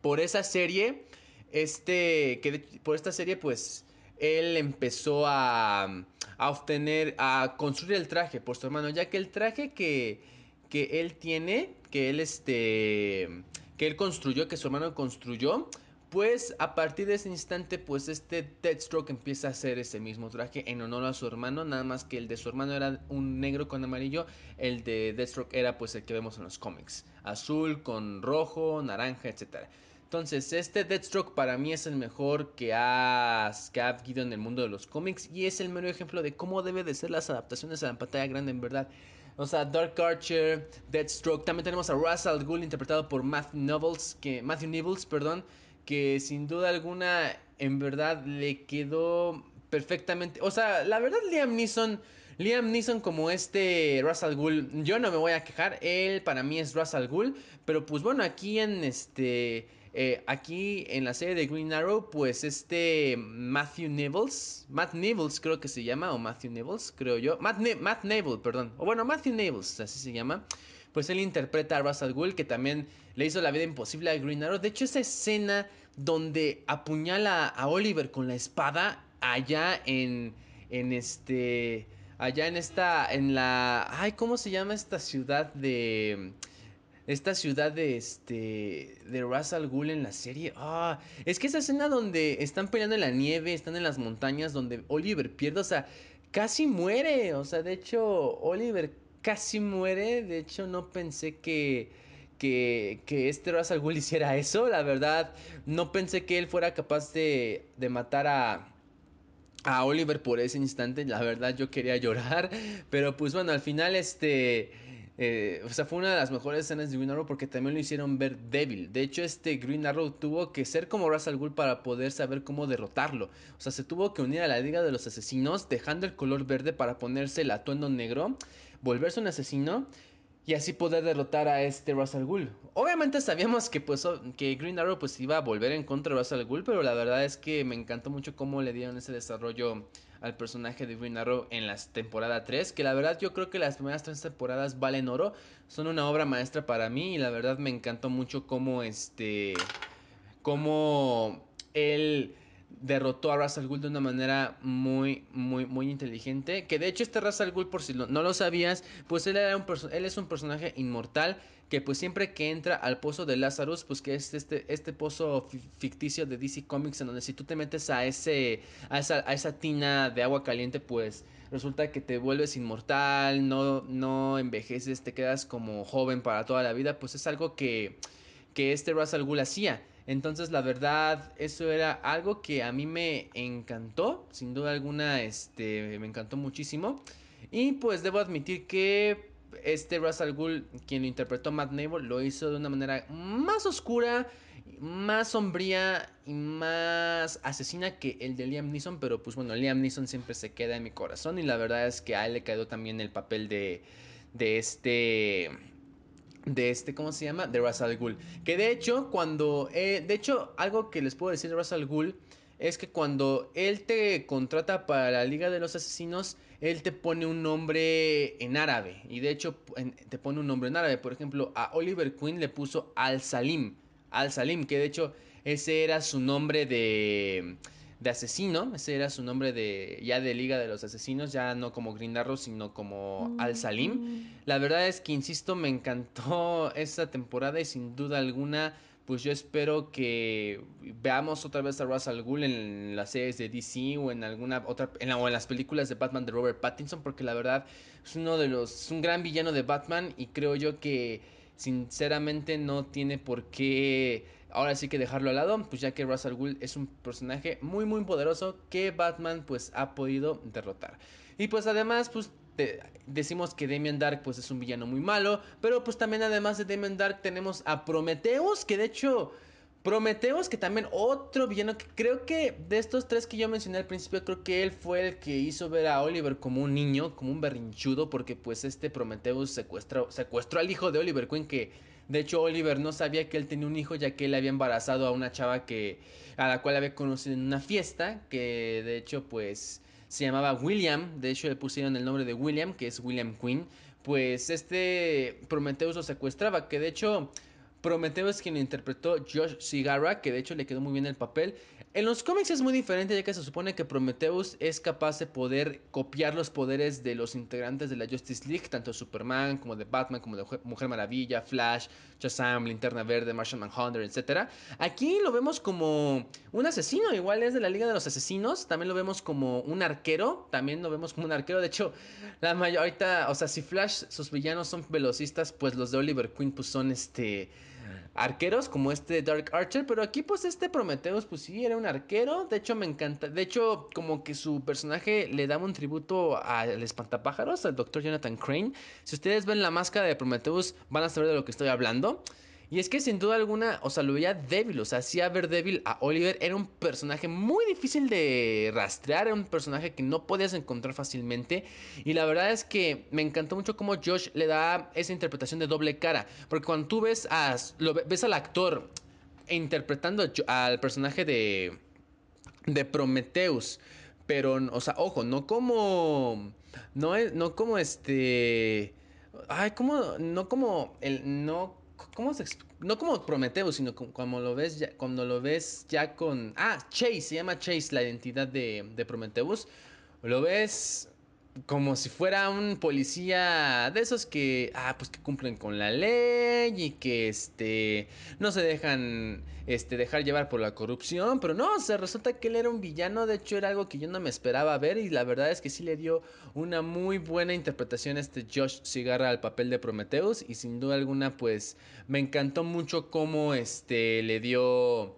por esa serie, este, que por esta serie, pues él empezó a a obtener, a construir el traje por su hermano, ya que el traje que, que él tiene, que él este, que él construyó, que su hermano construyó, pues a partir de ese instante, pues este Deathstroke empieza a hacer ese mismo traje en honor a su hermano, nada más que el de su hermano era un negro con amarillo, el de Deathstroke era pues el que vemos en los cómics, azul con rojo, naranja, etcétera. Entonces, este Deathstroke para mí es el mejor que ha, que ha habido en el mundo de los cómics y es el mero ejemplo de cómo debe de ser las adaptaciones a la pantalla grande en verdad. O sea, Dark Archer, Deathstroke. También tenemos a Russell Gould interpretado por Matthew Nibbles, que, Matthew Nibbles, perdón, que sin duda alguna en verdad le quedó perfectamente. O sea, la verdad Liam Neeson Liam Neeson como este Russell Gould, yo no me voy a quejar, él para mí es Russell Gould, pero pues bueno, aquí en este eh, aquí en la serie de Green Arrow, pues este Matthew Nibbles, Matt Nibbles creo que se llama, o Matthew Nibbles, creo yo, Matt, Matt perdón, o bueno, Matthew Nibbles, así se llama, pues él interpreta a Russell Gould, que también le hizo la vida imposible a Green Arrow. De hecho, esa escena donde apuñala a Oliver con la espada allá en, en este allá en esta, en la, ay, ¿cómo se llama esta ciudad de, esta ciudad de este, de Ras Al Ghul en la serie? Ah, es que esa escena donde están peleando en la nieve, están en las montañas, donde Oliver pierde, o sea, casi muere, o sea, de hecho, Oliver casi muere, de hecho, no pensé que, que, que, este Ras Al Ghul hiciera eso, la verdad, no pensé que él fuera capaz de, de matar a a Oliver por ese instante. La verdad yo quería llorar. Pero pues bueno, al final este... Eh, o sea, fue una de las mejores escenas de Green Arrow porque también lo hicieron ver débil. De hecho, este Green Arrow tuvo que ser como Russell Gould para poder saber cómo derrotarlo. O sea, se tuvo que unir a la Liga de los Asesinos, dejando el color verde para ponerse el atuendo negro, volverse un asesino y así poder derrotar a este Russell Gould. Obviamente sabíamos que pues que Green Arrow pues iba a volver en contra de Russell Gould, pero la verdad es que me encantó mucho cómo le dieron ese desarrollo al personaje de Green Arrow en la temporada 3, que la verdad yo creo que las primeras tres temporadas valen oro, son una obra maestra para mí y la verdad me encantó mucho cómo este cómo él derrotó a Russell Gould de una manera muy, muy, muy inteligente. Que de hecho este Russell Gould, por si no, lo sabías, pues él, era un él es un personaje inmortal que pues siempre que entra al pozo de Lazarus, pues que es este, este pozo ficticio de DC Comics en donde si tú te metes a, ese, a, esa, a esa tina de agua caliente, pues resulta que te vuelves inmortal, no, no envejeces, te quedas como joven para toda la vida, pues es algo que, que este Russell Gould hacía. Entonces, la verdad, eso era algo que a mí me encantó, sin duda alguna, este, me encantó muchísimo. Y pues debo admitir que este Russell Gould, quien lo interpretó Matt Neighbor, lo hizo de una manera más oscura, más sombría y más asesina que el de Liam Neeson. Pero pues bueno, Liam Neeson siempre se queda en mi corazón y la verdad es que a él le quedó también el papel de, de este de este, ¿cómo se llama? De Russell Gould. Que de hecho, cuando, eh, de hecho, algo que les puedo decir de Russell Gould es que cuando él te contrata para la Liga de los Asesinos, él te pone un nombre en árabe. Y de hecho, te pone un nombre en árabe. Por ejemplo, a Oliver Queen le puso Al Salim. Al Salim, que de hecho ese era su nombre de de asesino, ese era su nombre de ya de Liga de los Asesinos, ya no como Green Arrow, sino como Al Salim. Mm. La verdad es que insisto, me encantó esta temporada y sin duda alguna pues yo espero que veamos otra vez a Russell Gould en las series de DC o en alguna otra en o en las películas de Batman de Robert Pattinson porque la verdad es uno de los es un gran villano de Batman y creo yo que sinceramente no tiene por qué ahora sí que dejarlo al lado, pues ya que Russell Gould es un personaje muy muy poderoso que Batman pues ha podido derrotar. Y pues además pues decimos que Damien Dark pues es un villano muy malo, pero pues también además de Damien Dark tenemos a Prometheus, que de hecho Prometheus, que también otro villano que creo que de estos tres que yo mencioné al principio, creo que él fue el que hizo ver a Oliver como un niño, como un berrinchudo, porque pues este Prometheus secuestró, secuestró al hijo de Oliver Queen que de hecho, Oliver no sabía que él tenía un hijo ya que él había embarazado a una chava que a la cual había conocido en una fiesta, que de hecho pues se llamaba William, de hecho le pusieron el nombre de William, que es William Queen. Pues este Prometheus lo secuestraba, que de hecho Prometheus es quien interpretó Josh Cigarra, que de hecho le quedó muy bien el papel. En los cómics es muy diferente ya que se supone que Prometheus es capaz de poder copiar los poderes de los integrantes de la Justice League, tanto de Superman como de Batman, como de Mujer Maravilla, Flash, Shazam, Linterna Verde, Martian Manhunter, etc. Aquí lo vemos como un asesino, igual es de la Liga de los Asesinos, también lo vemos como un arquero, también lo vemos como un arquero, de hecho, la mayor, ahorita, o sea, si Flash, sus villanos son velocistas, pues los de Oliver Queen pues son este arqueros como este Dark Archer, pero aquí pues este Prometheus pues sí era un arquero, de hecho me encanta, de hecho como que su personaje le daba un tributo al espantapájaros, al Dr. Jonathan Crane. Si ustedes ven la máscara de Prometheus van a saber de lo que estoy hablando. Y es que sin duda alguna, o sea, lo veía débil, o sea, hacía ver débil a Oliver. Era un personaje muy difícil de rastrear, era un personaje que no podías encontrar fácilmente. Y la verdad es que me encantó mucho cómo Josh le da esa interpretación de doble cara. Porque cuando tú ves, a, lo, ves al actor interpretando al personaje de, de Prometheus, pero, o sea, ojo, no como, no, no como este... Ay, como, no como el, no ¿Cómo No como Prometeo, sino como, lo ves ya, cuando lo ves ya con... Ah, Chase, se llama Chase la identidad de, de Prometheus. Lo ves como si fuera un policía de esos que, ah, pues que cumplen con la ley y que, este, no se dejan, este, dejar llevar por la corrupción, pero no, se resulta que él era un villano, de hecho era algo que yo no me esperaba ver y la verdad es que sí le dio una muy buena interpretación este Josh Cigarra al papel de Prometheus y sin duda alguna, pues, me encantó mucho cómo, este, le dio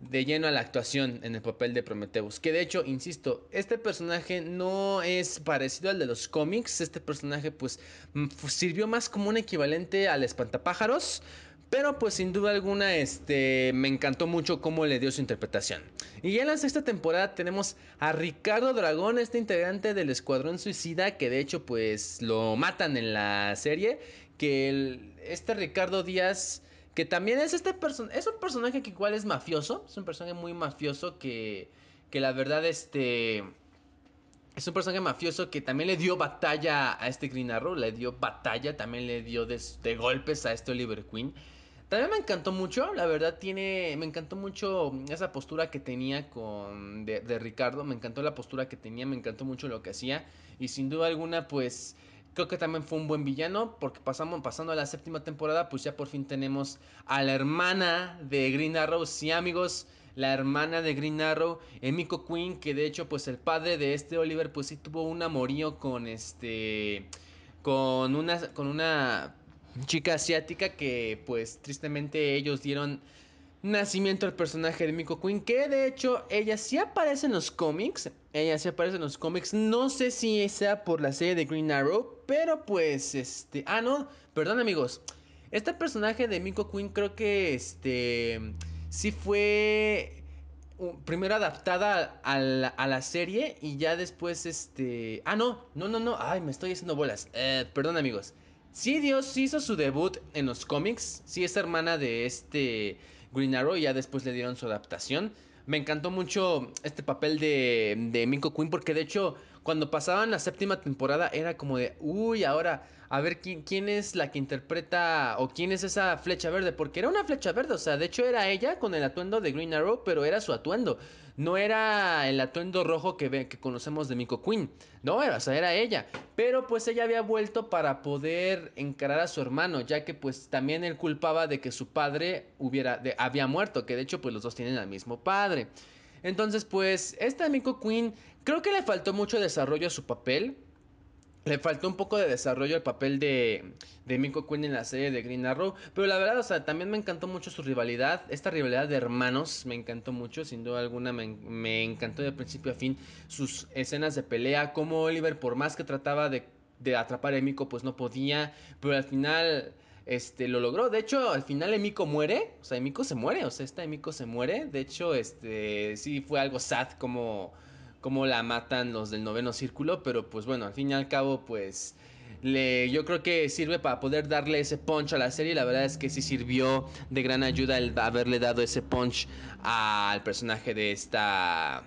de lleno a la actuación en el papel de Prometheus. Que de hecho, insisto, este personaje no es parecido al de los cómics. Este personaje pues sirvió más como un equivalente al espantapájaros. Pero pues sin duda alguna este, me encantó mucho cómo le dio su interpretación. Y ya en la sexta temporada tenemos a Ricardo Dragón, este integrante del Escuadrón Suicida, que de hecho pues lo matan en la serie. Que este Ricardo Díaz que también es este personaje. Es un personaje que igual es mafioso. Es un personaje muy mafioso que. Que la verdad, este. Es un personaje mafioso que también le dio batalla a este Green Arrow. Le dio batalla. También le dio de, golpes a este Oliver Queen. También me encantó mucho, la verdad tiene, me encantó mucho esa postura que tenía con de, de, Ricardo, me encantó la postura que tenía, me encantó mucho lo que hacía y sin duda alguna pues Creo que también fue un buen villano porque pasamos, pasando a la séptima temporada, pues ya por fin tenemos a la hermana de Green Arrow. Sí, amigos, la hermana de Green Arrow, Emiko Queen, que de hecho pues el padre de este Oliver pues sí tuvo un amorío con este... Con una, con una chica asiática que pues tristemente ellos dieron nacimiento al personaje de Miko Queen, que de hecho ella sí aparece en los cómics, ella sí aparece en los cómics, no sé si sea por la serie de Green Arrow, pero pues este, ah no, perdón amigos, este personaje de Miko Queen creo que este sí fue primero adaptada a la, a la, serie y ya después este, ah no, no, no, no, ay me estoy haciendo bolas, eh, perdón amigos. Sí, Dios hizo su debut en los cómics. Sí, es hermana de este Green Arrow ya después le dieron su adaptación. Me encantó mucho este papel de, de Minko Queen porque de hecho cuando pasaban la séptima temporada era como de, uy, ahora a ver quién, quién es la que interpreta o quién es esa flecha verde, porque era una flecha verde, o sea, de hecho era ella con el atuendo de Green Arrow, pero era su atuendo. No era el atuendo rojo que, ve, que conocemos de Miko Queen. No, era, o sea, era ella. Pero pues ella había vuelto para poder encarar a su hermano, ya que pues también él culpaba de que su padre hubiera, de, había muerto, que de hecho pues los dos tienen al mismo padre. Entonces pues esta Miko Queen creo que le faltó mucho desarrollo a su papel. Le faltó un poco de desarrollo al papel de, de Miko Queen en la serie de Green Arrow. Pero la verdad, o sea, también me encantó mucho su rivalidad. Esta rivalidad de hermanos me encantó mucho. Sin duda alguna, me, encantó de principio a fin sus escenas de pelea. Como Oliver, por más que trataba de, de atrapar a Miko, pues no podía. Pero al final este lo logró. De hecho, al final Emiko muere, o sea, Emiko se muere, o sea, esta Emiko se muere. De hecho, este sí fue algo sad como cómo la matan los del noveno círculo, pero pues bueno, al fin y al cabo, pues le, yo creo que sirve para poder darle ese punch a la serie. La verdad es que sí sirvió de gran ayuda el haberle dado ese punch al personaje de esta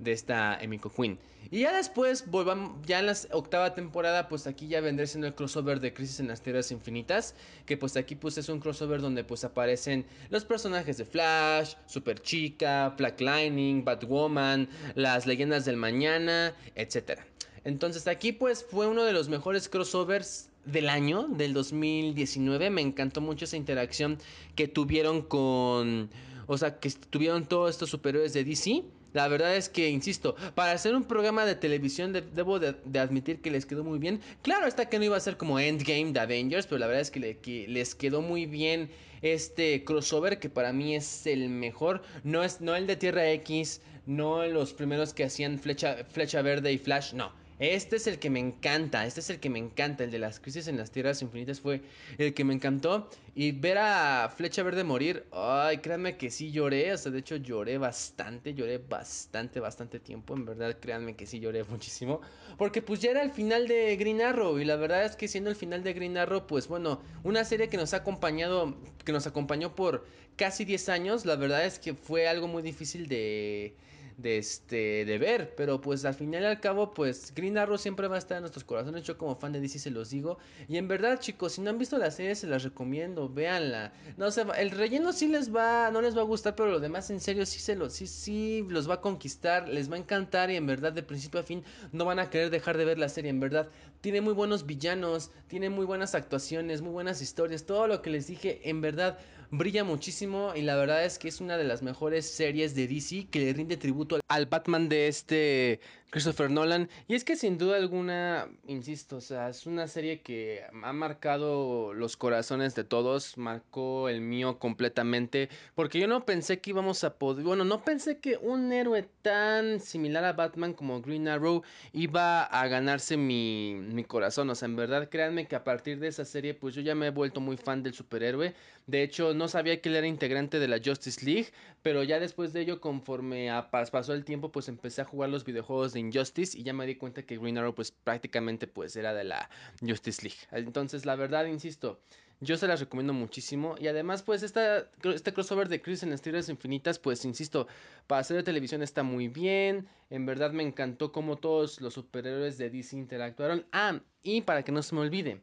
de esta Emiko Queen. Y ya después, volvamos, ya en la octava temporada, pues aquí ya vendré siendo el crossover de Crisis en las Tierras Infinitas. Que pues aquí pues es un crossover donde pues aparecen los personajes de Flash, Super Chica, Black Lightning, Batwoman, las leyendas del mañana, etc. Entonces aquí pues fue uno de los mejores crossovers del año, del 2019. Me encantó mucho esa interacción que tuvieron con... O sea, que tuvieron todos estos superhéroes de DC La verdad es que, insisto, para hacer un programa de televisión debo de, admitir que les quedó muy bien. Claro, está que no iba a ser como Endgame de Avengers, pero la verdad es que, que, les quedó muy bien este crossover que para mí es el mejor. No es no el de Tierra X, no los primeros que hacían Flecha, Flecha Verde y Flash, no. Este es el que me encanta, este es el que me encanta, el de las crisis en las tierras infinitas fue el que me encantó. Y ver a Flecha Verde morir, ay, créanme que sí lloré, o sea, de hecho lloré bastante, lloré bastante, bastante tiempo, en verdad, créanme que sí lloré muchísimo. Porque pues ya era el final de Green Arrow, y la verdad es que siendo el final de Green Arrow, pues bueno, una serie que nos ha acompañado, que nos acompañó por casi 10 años, la verdad es que fue algo muy difícil de de este de ver, pero pues al final y al cabo pues Green Arrow siempre va a estar en nuestros corazones, yo como fan de DC se los digo, y en verdad chicos, si no han visto la serie se las recomiendo, véanla. No sé, el relleno sí les va no les va a gustar, pero lo demás en serio sí se los sí sí los va a conquistar, les va a encantar y en verdad de principio a fin no van a querer dejar de ver la serie, en verdad tiene muy buenos villanos, tiene muy buenas actuaciones, muy buenas historias, todo lo que les dije, en verdad brilla muchísimo y la verdad es que es una de las mejores series de DC que le rinde tributo al Batman de este Christopher Nolan. Y es que sin duda alguna, insisto, o sea, es una serie que ha marcado los corazones de todos, marcó el mío completamente, porque yo no pensé que íbamos a poder, bueno, no pensé que un héroe tan similar a Batman como Green Arrow iba a ganarse mi, mi corazón, o sea, en verdad créanme que a partir de esa serie, pues yo ya me he vuelto muy fan del superhéroe, de hecho no sabía que él era integrante de la Justice League, pero ya después de ello, conforme a, pasó el tiempo, pues empecé a jugar los videojuegos de Injustice y ya me di cuenta que Green Arrow pues prácticamente pues era de la Justice League. Entonces la verdad, insisto, yo se las recomiendo muchísimo. Y además, pues, esta, este crossover de Chris en Estrellas Infinitas, pues, insisto, para hacer de televisión está muy bien. En verdad me encantó cómo todos los superhéroes de DC interactuaron. Ah, y para que no se me olvide.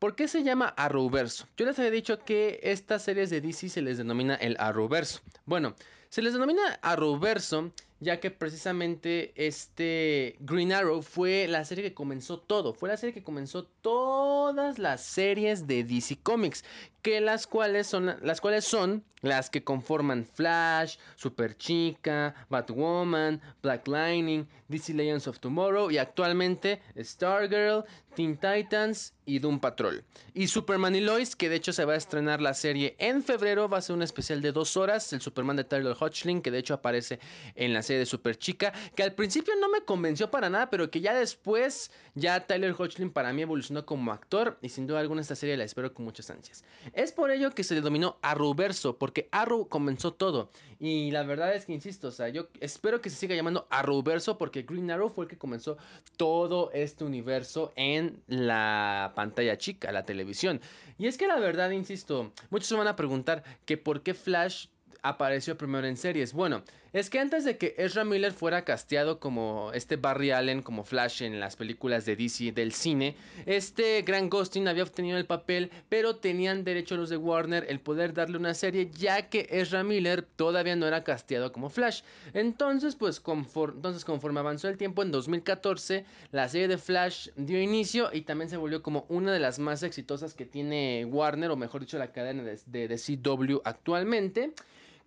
¿Por qué se llama Arrowverso? Yo les había dicho que estas series de DC se les denomina el Arrowverso. Bueno, se les denomina Arrowverso ya que precisamente este Green Arrow fue la serie que comenzó todo, fue la serie que comenzó todas las series de DC Comics, que las cuales son las cuales son las que conforman Flash, Super Chica, Batwoman, Black Lightning, DC Legends of Tomorrow y actualmente Stargirl, Teen Titans y Doom Patrol. Y Superman y Lois, que de hecho se va a estrenar la serie en febrero, va a ser un especial de dos horas, el Superman de Tyler Hoechlin, que de hecho aparece en la serie de Super Chica, que al principio no me convenció para nada, pero que ya después, ya Tyler Hoechlin para mí evolucionó como actor y sin duda alguna esta serie la espero con muchas ansias. Es por ello que se denominó Arrowverso, porque Arrow comenzó todo. Y la verdad es que insisto, o sea, yo espero que se siga llamando Arrowverso porque Green Arrow fue el que comenzó todo este universo en la pantalla chica, la televisión. Y es que la verdad, insisto, muchos se van a preguntar que por qué Flash apareció primero en series. Bueno, es que antes de que Ezra Miller fuera casteado como este Barry Allen, como Flash en las películas de DC del cine, este Grant Gustin había obtenido el papel, pero tenían derecho los de Warner el poder darle una serie, ya que Ezra Miller todavía no era casteado como Flash. Entonces, pues conforme, avanzó el tiempo, en 2014, la serie de Flash dio inicio y también se volvió como una de las más exitosas que tiene Warner, o mejor dicho, la cadena de, de, de CW actualmente.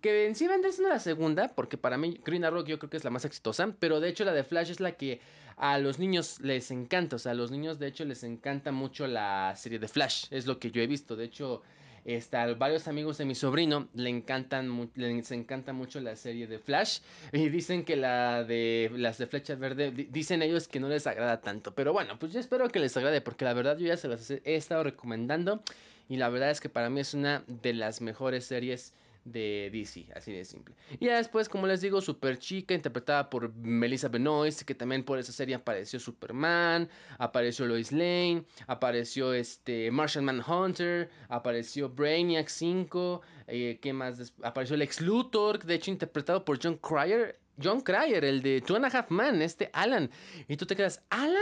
Que en sí vendría siendo la segunda, porque para mí Green Arrow yo creo que es la más exitosa, pero de hecho la de Flash es la que a los niños les encanta, o sea, a los niños de hecho les encanta mucho la serie de Flash, es lo que yo he visto, de hecho... Está, varios amigos de mi sobrino le encantan les encanta mucho la serie de Flash y dicen que la de las de Flecha Verde dicen ellos que no les agrada tanto, pero bueno, pues yo espero que les agrade porque la verdad yo ya se las he estado recomendando y la verdad es que para mí es una de las mejores series de DC, así de simple. Y ya después, como les digo, Super Chica, interpretada por Melissa Benoist, que también por esa serie apareció Superman, apareció Lois Lane, apareció este Martian Manhunter, apareció Brainiac 5, eh, ¿qué más? Apareció Lex Luthor, de hecho interpretado por John Cryer, John Cryer, el de Two and a Half Man, este Alan. Y tú te quedas, ¿Alan?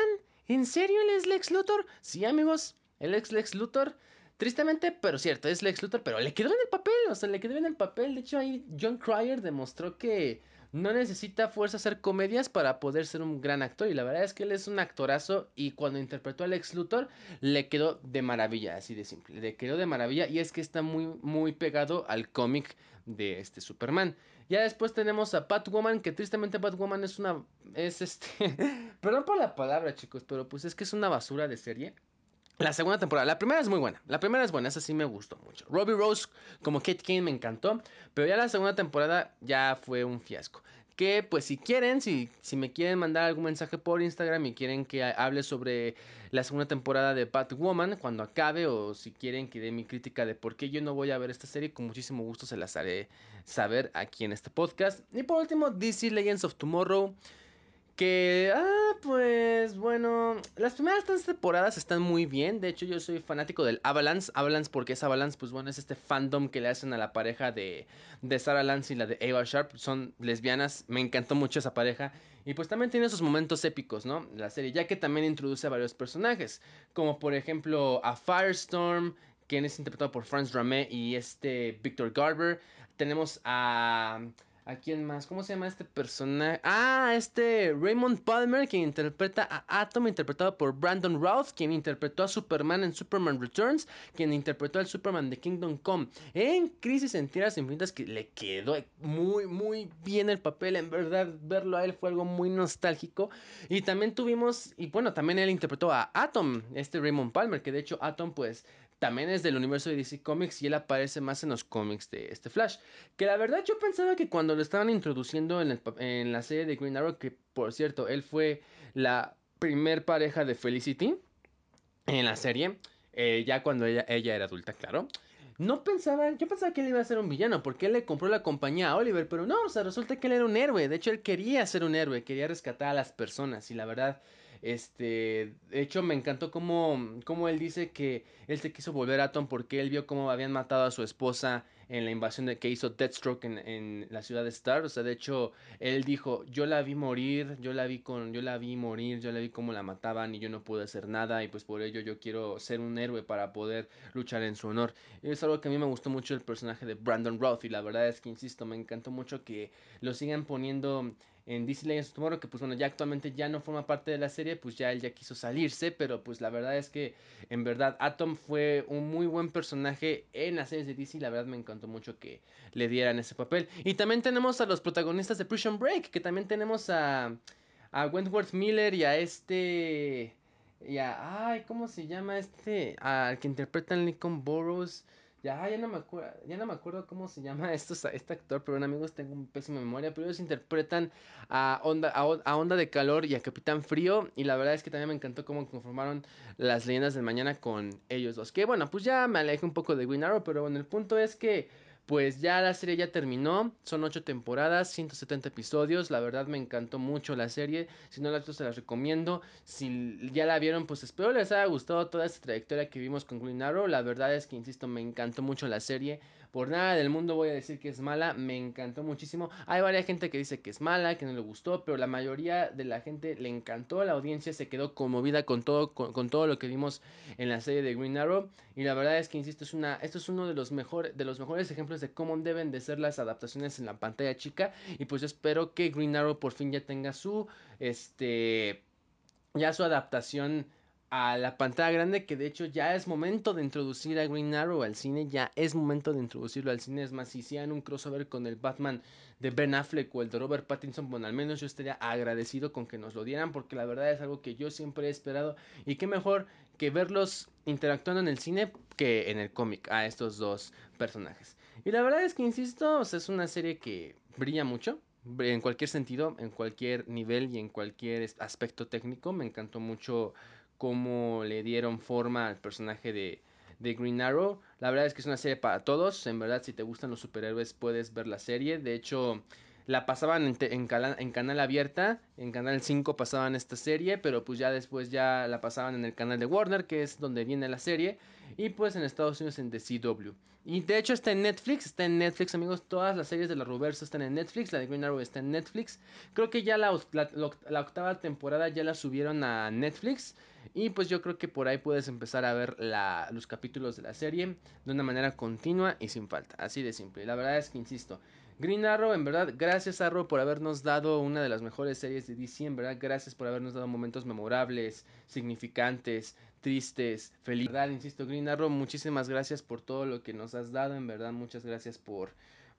¿En serio él es Lex Luthor? Sí, amigos, el ex Lex Luthor. Tristemente, pero cierto, es Lex Luthor, pero le quedó en el papel, o sea, le quedó en el papel. De hecho, ahí John Cryer demostró que no necesita fuerza hacer comedias para poder ser un gran actor. Y la verdad es que él es un actorazo y cuando interpretó a Lex Luthor le quedó de maravilla, así de simple. Le quedó de maravilla y es que está muy, muy pegado al cómic de este Superman. Ya después tenemos a Batwoman, que tristemente Batwoman es una... Es este... Perdón por la palabra, chicos, pero pues es que es una basura de serie. La segunda temporada, la primera es muy buena. La primera es buena, esa sí me gustó mucho. Robbie Rose como Kate Kane me encantó. Pero ya la segunda temporada ya fue un fiasco. Que pues si quieren, si, si me quieren mandar algún mensaje por Instagram y quieren que hable sobre la segunda temporada de Batwoman cuando acabe o si quieren que dé mi crítica de por qué yo no voy a ver esta serie, con muchísimo gusto se las haré saber aquí en este podcast. Y por último, DC Legends of Tomorrow. Que, ah, pues bueno, las primeras tres temporadas están muy bien. De hecho, yo soy fanático del Avalanche. Avalanche porque es Avalanche, pues bueno, es este fandom que le hacen a la pareja de, de Sarah Lance y la de Ava Sharp. Son lesbianas, me encantó mucho esa pareja. Y pues también tiene sus momentos épicos, ¿no? La serie, ya que también introduce a varios personajes. Como por ejemplo a Firestorm, quien es interpretado por Franz Dramé y este Victor Garber. Tenemos a... ¿A quién más? ¿Cómo se llama este personaje? Ah, este Raymond Palmer, quien interpreta a Atom, interpretado por Brandon Routh, quien interpretó a Superman en Superman Returns, quien interpretó al Superman de Kingdom Come en Crisis en Tierras Infinitas, que le quedó muy, muy bien el papel. En verdad, verlo a él fue algo muy nostálgico. Y también tuvimos, y bueno, también él interpretó a Atom, este Raymond Palmer, que de hecho Atom, pues también es del universo de DC Comics y él aparece más en los cómics de este Flash. Que la verdad yo pensaba que cuando lo estaban introduciendo en, la serie de Green Arrow, que por cierto, él fue la primer pareja de Felicity en la serie, eh, ya cuando ella, ella era adulta, claro. No pensaba, yo pensaba que él iba a ser un villano, porque él le compró la compañía a Oliver, pero no, o sea, resulta que él era un héroe. De hecho, él quería ser un héroe, quería rescatar a las personas, y la verdad, este, de hecho, me encantó cómo, cómo él dice que él se quiso volver a Atom porque él vio cómo habían matado a su esposa en la invasión de, que hizo Deathstroke en, en, la ciudad de Star. O sea, de hecho, él dijo, yo la vi morir, yo la vi con, yo la vi morir, yo la vi cómo la mataban y yo no pude hacer nada y pues por ello yo quiero ser un héroe para poder luchar en su honor. Y es algo que a mí me gustó mucho el personaje de Brandon Roth y la verdad es que, insisto, me encantó mucho que lo sigan poniendo en DC Legends Tomorrow, que pues bueno, ya actualmente ya no forma parte de la serie, pues ya él ya quiso salirse, pero pues la verdad es que en verdad Atom fue un muy buen personaje en las series de DC, la verdad me encantó mucho que le dieran ese papel. Y también tenemos a los protagonistas de Prison Break, que también tenemos a, a Wentworth Miller y a este... Y a, ay, ¿cómo se llama este? Al que interpreta a Lincoln Burroughs. Ya, ya no me acuerdo, ya no me acuerdo cómo se llama estos, este actor, pero amigos, tengo un pésima memoria, pero ellos interpretan a Onda, a, Onda de Calor y a Capitán Frío, y la verdad es que también me encantó cómo conformaron las leyendas del mañana con ellos dos. Que bueno, pues ya me alejé un poco de Green Arrow, pero bueno, el punto es que pues ya la serie ya terminó, son 8 temporadas, 170 episodios, la verdad me encantó mucho la serie, si no la visto se las recomiendo, si ya la vieron pues espero les haya gustado toda esta trayectoria que vimos con Green Arrow, la verdad es que insisto me encantó mucho la serie, por nada del mundo voy a decir que es mala, me encantó muchísimo. Hay varias gente que dice que es mala, que no le gustó, pero la mayoría de la gente le encantó, la audiencia se quedó conmovida con todo, con, todo lo que vimos en la serie de Green Arrow. Y la verdad es que, insisto, es una, esto es uno de los, mejor, de los mejores ejemplos de cómo deben de ser las adaptaciones en la pantalla chica. Y pues yo espero que Green Arrow por fin ya tenga su, este, ya su adaptación a la pantalla grande que de hecho ya es momento de introducir a Green Arrow al cine, ya es momento de introducirlo al cine, es más, si hicieran un crossover con el Batman de Ben Affleck o el de Robert Pattinson, bueno, al menos yo estaría agradecido con que nos lo dieran porque la verdad es algo que yo siempre he esperado y qué mejor que verlos interactuando en el cine que en el cómic a estos dos personajes. Y la verdad es que, insisto, es una serie que brilla mucho, en cualquier sentido, en cualquier nivel y en cualquier aspecto técnico. Me encantó mucho cómo le dieron forma al personaje de, de Green Arrow. La verdad es que es una serie para todos. En verdad, si te gustan los superhéroes, puedes ver la serie. De hecho, la pasaban en, en, canal abierta, en canal 5 pasaban esta serie, pero pues ya después ya la pasaban en el canal de Warner, que es donde viene la serie, y pues en Estados Unidos en The CW. Y de hecho está en Netflix, está en Netflix amigos, todas las series de la Reverso están en Netflix, la de Green Arrow está en Netflix. Creo que ya la, la octava temporada ya la subieron a Netflix. Y pues yo creo que por ahí puedes empezar a ver los capítulos de la serie de una manera continua y sin falta. Así de simple. La verdad es que insisto. Green Arrow, en verdad, gracias Arrow por habernos dado una de las mejores series de DC, en verdad, gracias por habernos dado momentos memorables, significantes, tristes, felices. insisto, Green Arrow, muchísimas gracias por todo lo que nos has dado, en verdad, muchas gracias por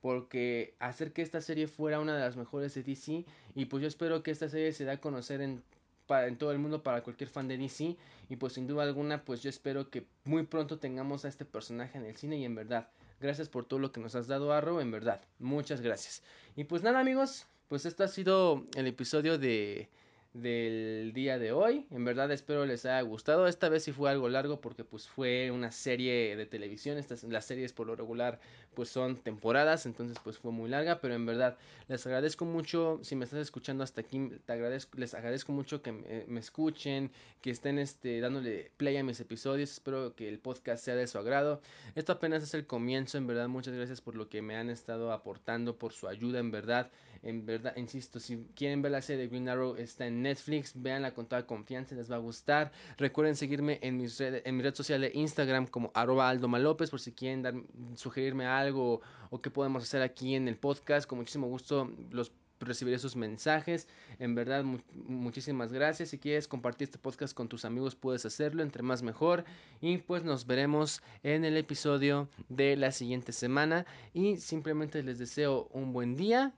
porque hacer que esta serie fuera una de las mejores de DC y pues yo espero que esta serie se dé a conocer en en todo el mundo para cualquier fan de DC y pues sin duda alguna pues yo espero que muy pronto tengamos a este personaje en el cine y en verdad gracias por todo lo que nos has dado Arrow en verdad. Muchas gracias. Y pues nada amigos pues este ha sido el episodio de del día de hoy. En verdad espero les haya gustado. Esta vez sí fue algo largo porque pues fue una serie de televisión. Estas, las series por lo regular pues son temporadas, entonces pues fue muy larga, pero en verdad les agradezco mucho si me estás escuchando hasta aquí, te agradezco, les agradezco mucho que me, escuchen, que estén este dándole play a mis episodios. Espero que el podcast sea de su agrado. Esto apenas es el comienzo, en verdad muchas gracias por lo que me han estado aportando, por su ayuda, en verdad. En verdad, insisto, si quieren ver la serie de Green Arrow está en Netflix, véanla con toda confianza, les va a gustar. Recuerden seguirme en, mis en mi red social de Instagram como arroba Aldo Malópez por si quieren dar, sugerirme algo o qué podemos hacer aquí en el podcast. Con muchísimo gusto los recibiré sus mensajes. En verdad, muchísimas gracias. Si quieres compartir este podcast con tus amigos, puedes hacerlo. Entre más mejor. Y pues nos veremos en el episodio de la siguiente semana. Y simplemente les deseo un buen día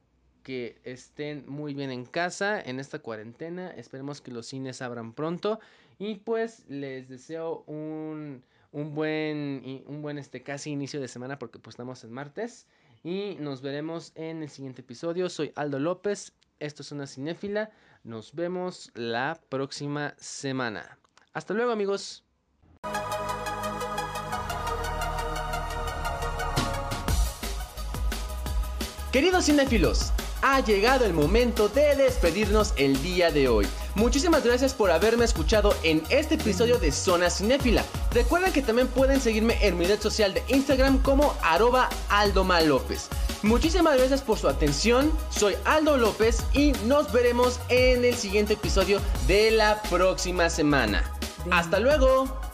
que estén muy bien en casa en esta cuarentena. Esperemos que los cines abran pronto. Y pues les deseo un, un buen, un buen este, casi inicio de semana porque pues estamos en martes. Y nos veremos en el siguiente episodio. Soy Aldo López. Esto es una cinéfila. Nos vemos la próxima semana. Hasta luego amigos. Queridos cinéfilos, ha llegado el momento de despedirnos el día de hoy. Muchísimas gracias por haberme escuchado en este episodio de Zona Cinéfila. Recuerden que también pueden seguirme en mi red social de Instagram como arroba Aldo López. Muchísimas gracias por su atención, soy Aldo López y nos veremos en el siguiente episodio de la próxima semana. Hasta luego.